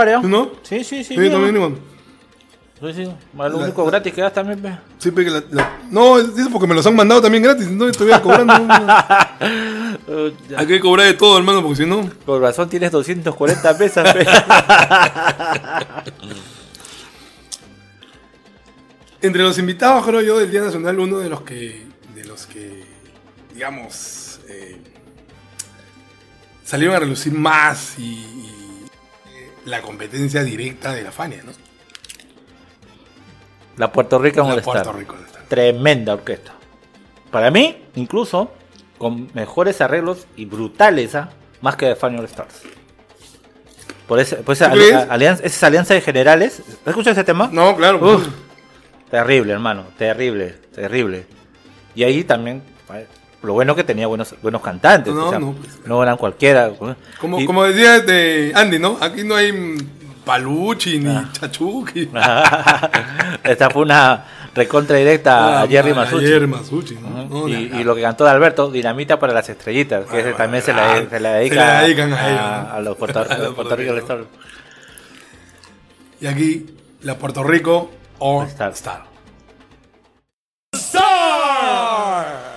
¿Eh? ¿No? Sí, sí, sí. Sí, también, ¿no? igual. Sí, sí. Lo La- único gratis que das también, pe. Sí, porque la- la- No, es porque me los han mandado también gratis, entonces estoy cobrando. Hay que cobrar de todo, hermano, porque si no. Por razón tienes 240 pesos, pe. Entre los invitados, creo yo, del Día Nacional, uno de los que, de los que, digamos, eh, salieron a relucir más y, la competencia directa de la Fania, ¿no? La Puerto Rican La. Puerto Rico. Tremenda orquesta. Para mí, incluso, con mejores arreglos y brutales, ¿ah? más que de Funny All Stars. Por, ese, por esa alianza, esa alianza de generales. ¿Has escuchado ese tema? No, claro. Uf, terrible, hermano. Terrible, terrible. Y ahí también, lo bueno que tenía buenos, buenos cantantes. No, o sea, no, pues. no eran cualquiera. Como, Y- como decía este Andy, ¿no? Aquí no hay Paluchi ni Ah. Chachuki. Esta fue una recontra directa Ah, a Jerry a Masucci. Jerry Masucci, ¿no? Y, lo que cantó de Alberto, Dinamita para las estrellitas, que ese también se, la, ah, se la se dedica la dedican a a, ellos, a- ¿no? a los Puerto, a los Puerto Star. Y aquí, la Puerto Rico All Star. lo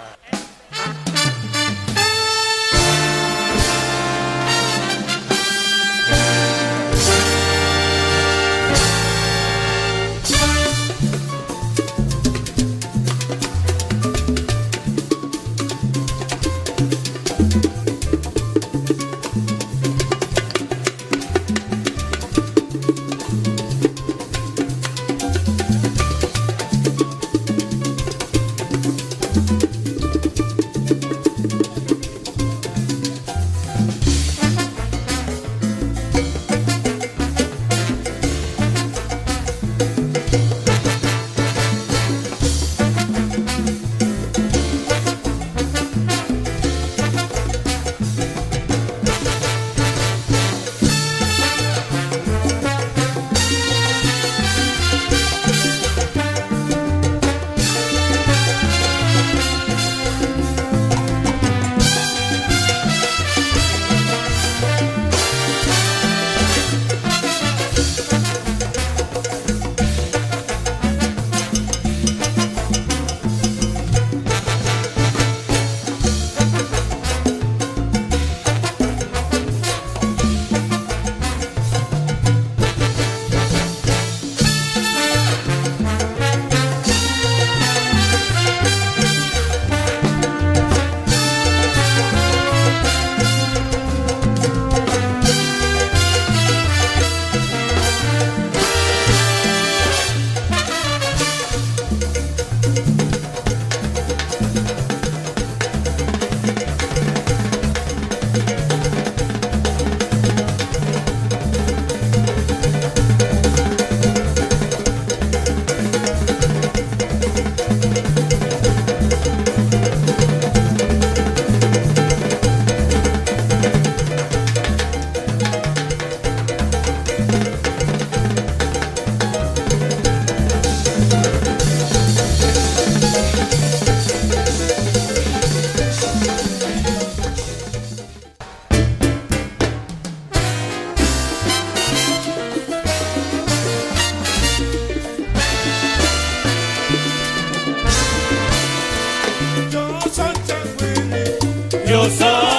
Yo soy.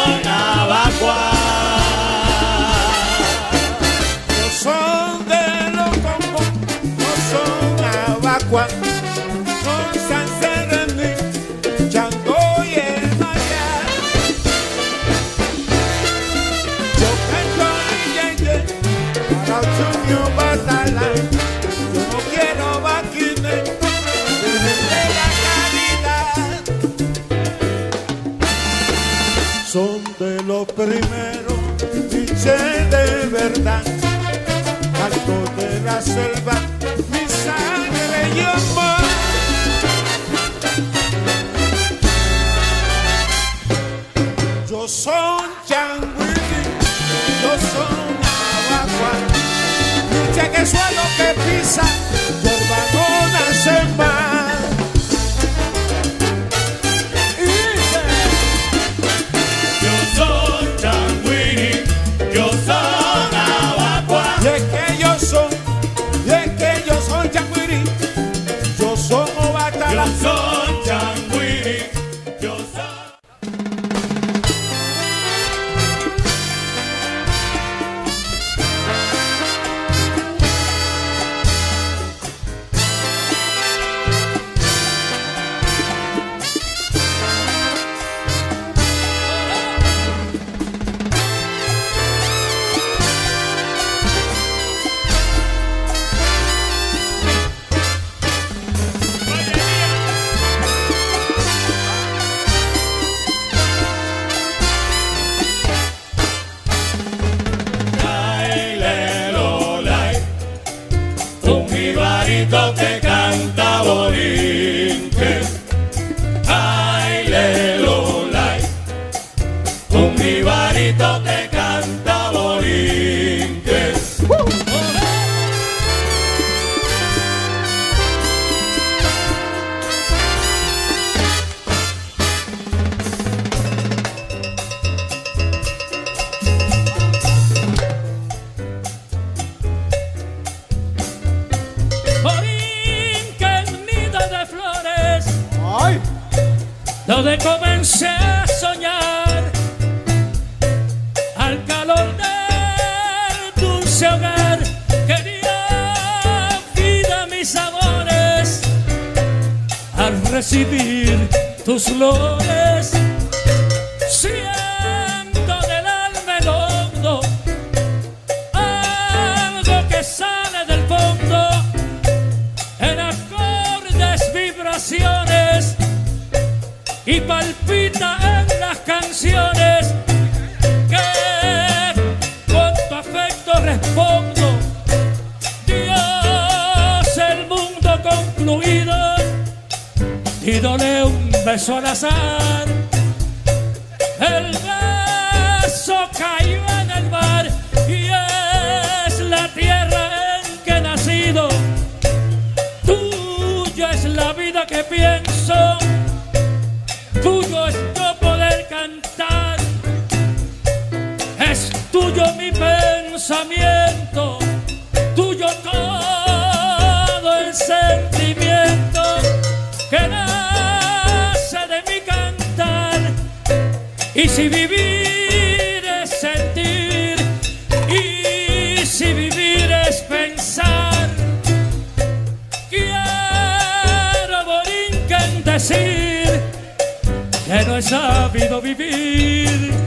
están, de la selva, mi sangre y amor. Yo soy Changuiti, yo soy Navajo, lucha que suelo que pisa. Y si vivir es sentir, y si vivir es pensar, quiero morir decir que no he sabido vivir.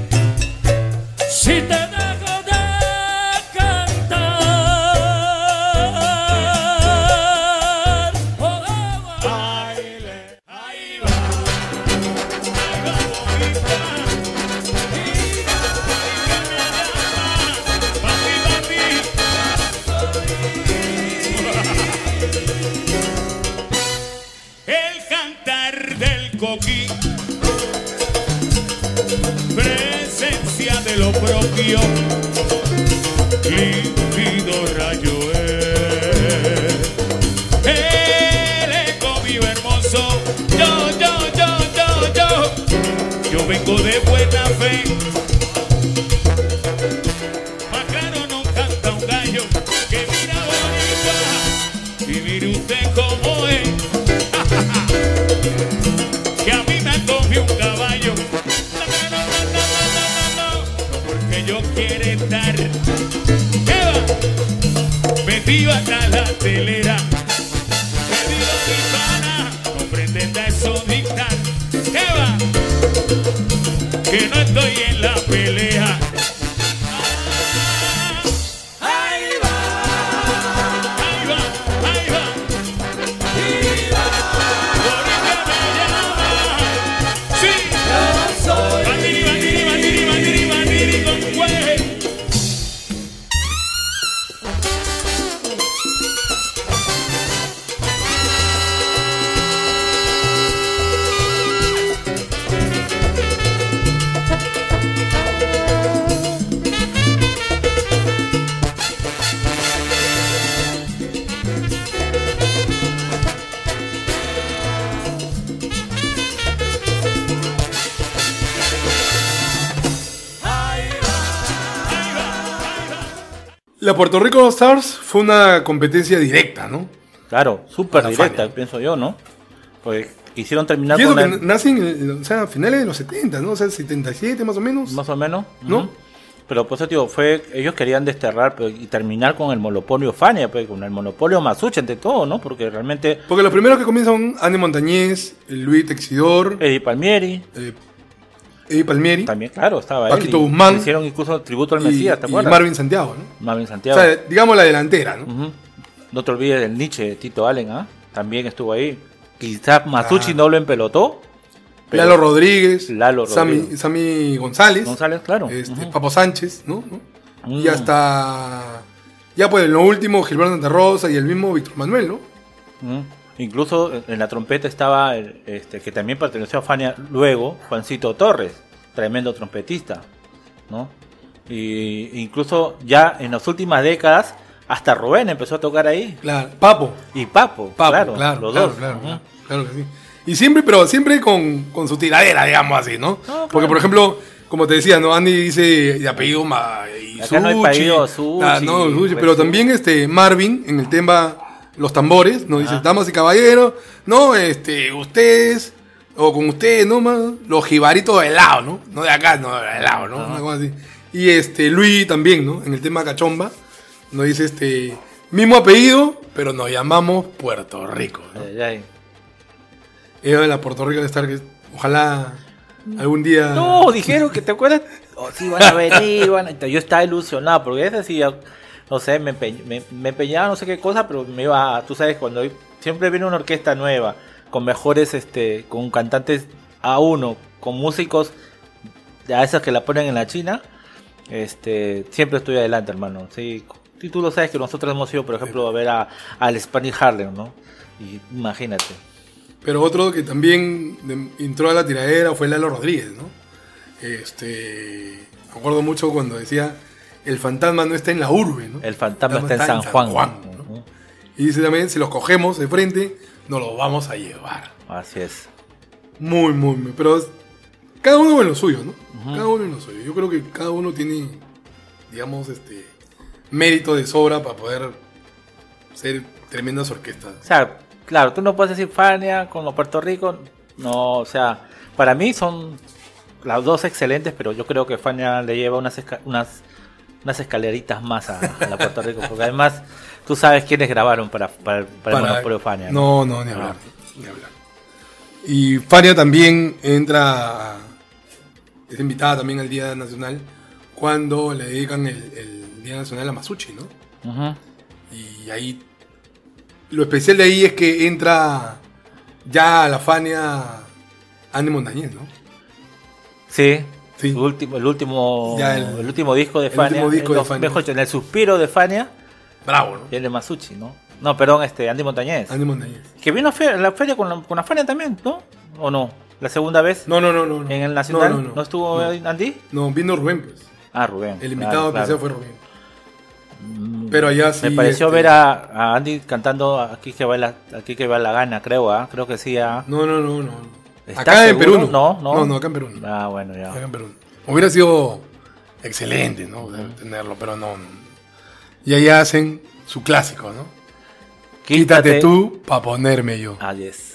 Vengo de buena fe. Puerto Rico Stars fue una competencia directa, ¿no? Claro, súper La directa, Fania. pienso yo, ¿no? Pues quisieron terminar Y eso con que el- nace en el- o sea, a finales de los 70, ¿no? O sea, 77 más o menos. Más o menos. ¿No? Pero pues tío, fue, ellos querían desterrar pues, y terminar con el monopolio Fania, pues, con el monopolio Masucha ante todo, ¿no? Porque realmente Porque los primeros que comienzan son Andy Montañez, Luis Texidor, Eddie Palmieri, eh, Eddie Palmieri, también, claro, estaba Paquito él. y Guzmán. Hicieron incluso tributo al y, Mesías, ¿te y acuerdas? Marvin Santiago, ¿no? Marvin O Santiago. sea, digamos la delantera, ¿no? No te olvides del Nietzsche, Tito Allen, ¿ah? También estuvo ahí. Quizás Masucci Ah. no lo empelotó. pero- Lalo Rodríguez, Lalo Rodríguez. Sammy González, González, claro. este. Papo Sánchez, ¿no? ¿no? Mm. Y hasta. Ya pues en lo último, Gilberto Santa Rosa y el mismo Víctor Manuel, ¿no? Ujú. Incluso en- la trompeta estaba el, este, que también perteneció a Fania luego, Juancito Torres, tremendo trompetista, ¿no? Y incluso ya en las últimas décadas hasta Rubén empezó a tocar ahí Claro, Papo. y Papo, Papo, claro, claro, los claro, dos. claro, claro, claro que sí. Y siempre, pero siempre con, con su tiradera, digamos así, ¿no? Porque, por ejemplo, como te decía, ¿no? Andy dice de apellido Ma y Acá no hay apellido Suchi, Ah, no, Suchi, pero también este Marvin en el tema Los Tambores, nos dice, damas y caballeros, no, este, ustedes, o con ustedes, ¿no? Más, los jibaritos de lado, ¿no? No de acá, no de lado, ¿no? Una cosa así. Y este, Luis también, ¿no? En el tema Cachomba, nos dice este, mismo apellido, pero nos llamamos Puerto Rico, ¿no? Ay, ay. Ella de la Puerto Rico de estar ojalá algún día. No, dijeron que te acuerdas. Oh, sí, van a venir, van a- Yo estaba ilusionado, porque es así, no sé, me, me, me empeñaba no sé qué cosa, pero me iba, a- tú sabes, cuando siempre viene una orquesta nueva, con mejores, este, con cantantes a uno, con músicos a esas que la ponen en la China, este, siempre estoy adelante, hermano. Sí, y tú lo sabes que nosotros hemos ido, por ejemplo, a ver a, al Spanish Harlem, ¿no? Y imagínate. Pero otro que también entró a la tiradera fue Lalo Rodríguez, ¿no? Este. Me acuerdo mucho cuando decía: El fantasma no está en la urbe, ¿no? El fantasma está en San Juan. ¿no? Y dice también: Si los cogemos de frente, nos los vamos a llevar. Así es. Muy, muy, muy. Pero cada uno en lo suyo, ¿no? Cada uno en lo suyo. Yo creo que cada uno tiene, digamos, este mérito de sobra para poder ser tremendas orquestas. O sea, claro, tú no puedes decir Fania con los Puerto Rico. No, o sea, para mí son las dos excelentes, pero yo creo que Fania le lleva unas, unas, unas escaleritas más a, a la Puerto Rico. Porque además, tú sabes quiénes grabaron para, para, para el Para- monopolio Fania. No, no, ni hablar. Ni hablar. Y Fania también entra, es invitada también al Día Nacional cuando le dedican el, el Día Nacional a Masucci, ¿no? Ujú. Y ahí, lo especial de ahí es que entra ya a la Fania Andy Montañez, ¿no? Sí. Último, el, último, el, último disco de el Fania. Último disco de Fania. Mejor dicho, en el suspiro de Fania. Bravo, ¿no? Y el de Masucci, ¿no? No, perdón, este, Andy Montañez. Andy Montañez. Que vino a la feria con la, con Fania también, ¿no? ¿O no? ¿La segunda vez? No, no, no. no ¿En el Nacional? ¿No, estuvo Andy? No, vino Rubén, pues. Ah, Rubén. El invitado claro, claro. fue Rubén. Mm, Pero allá sí. Me pareció este- ver a, Andy cantando aquí que va la, aquí que va la gana, creo, ¿ah? Creo que sí. ¿eh? No, no, no, no acá en Perú. No. no, no, no. acá en Perú. Ah, bueno, ya. Acá en Perú. Hubiera sido excelente, ¿no? Uh. Tenerlo, pero no. Y ahí hacen su clásico, ¿no? Quítate, Quítate tú para ponerme yo. Ah, yes.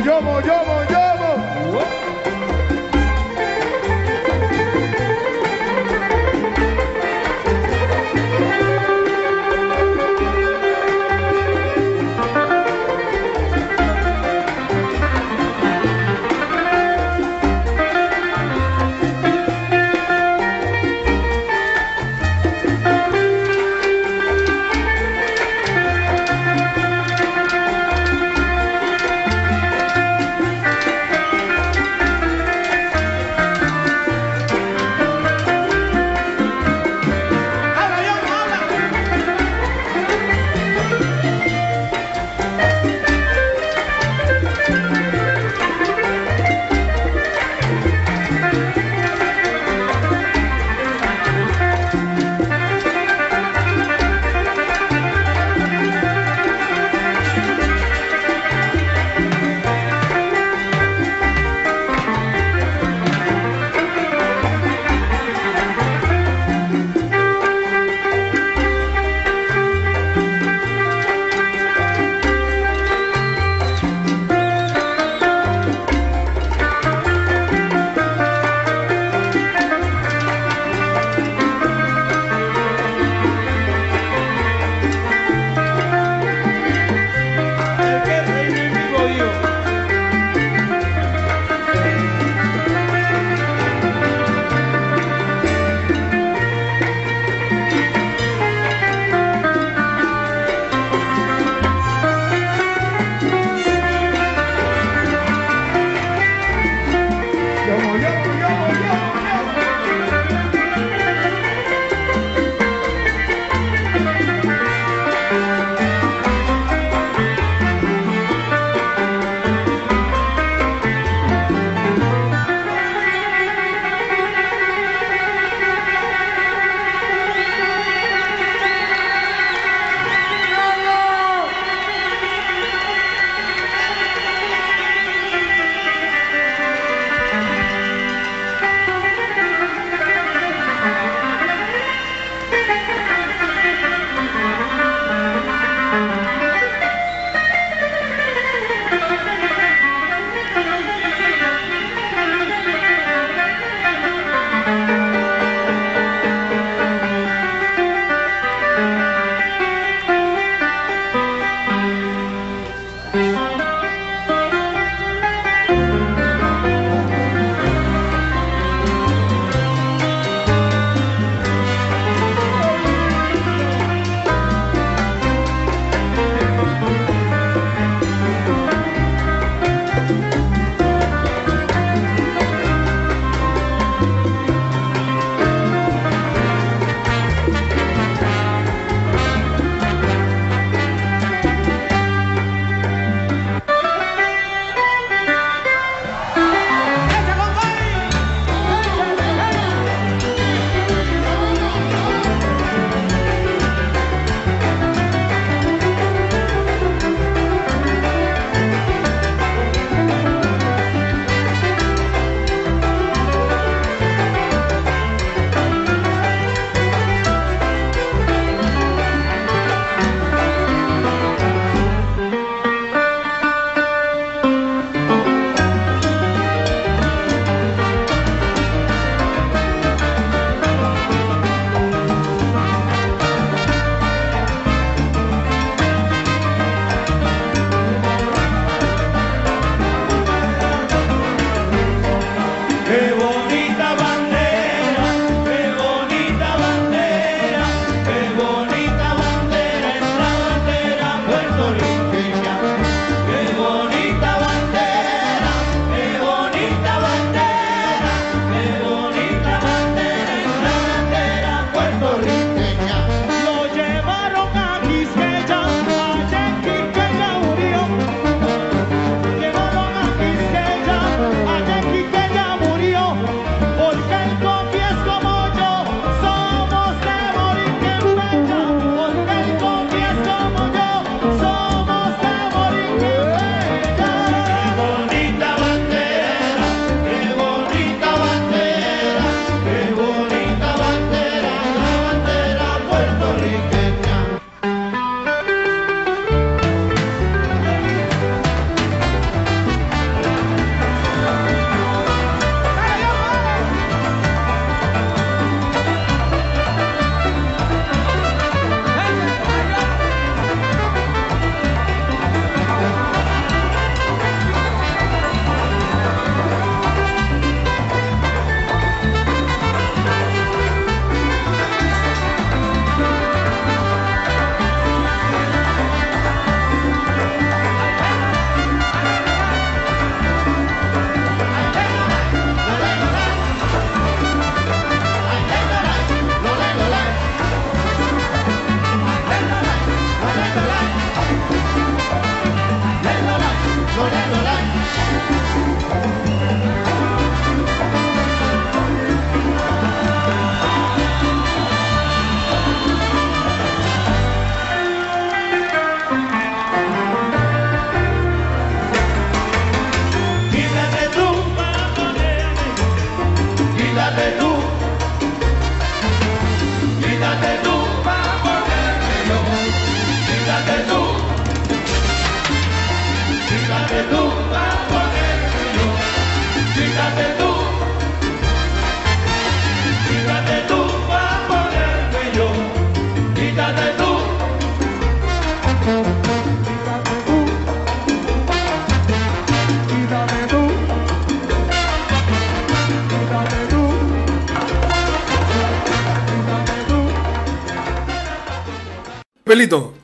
Yomo, yomo,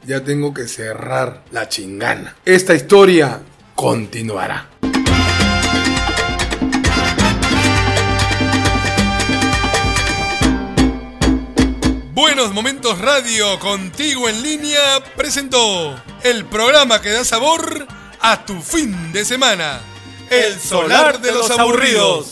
Ya tengo que cerrar la chingana. Esta historia continuará. Buenos Momentos Radio contigo en línea presentó el programa que da sabor a tu fin de semana. El solar de los aburridos.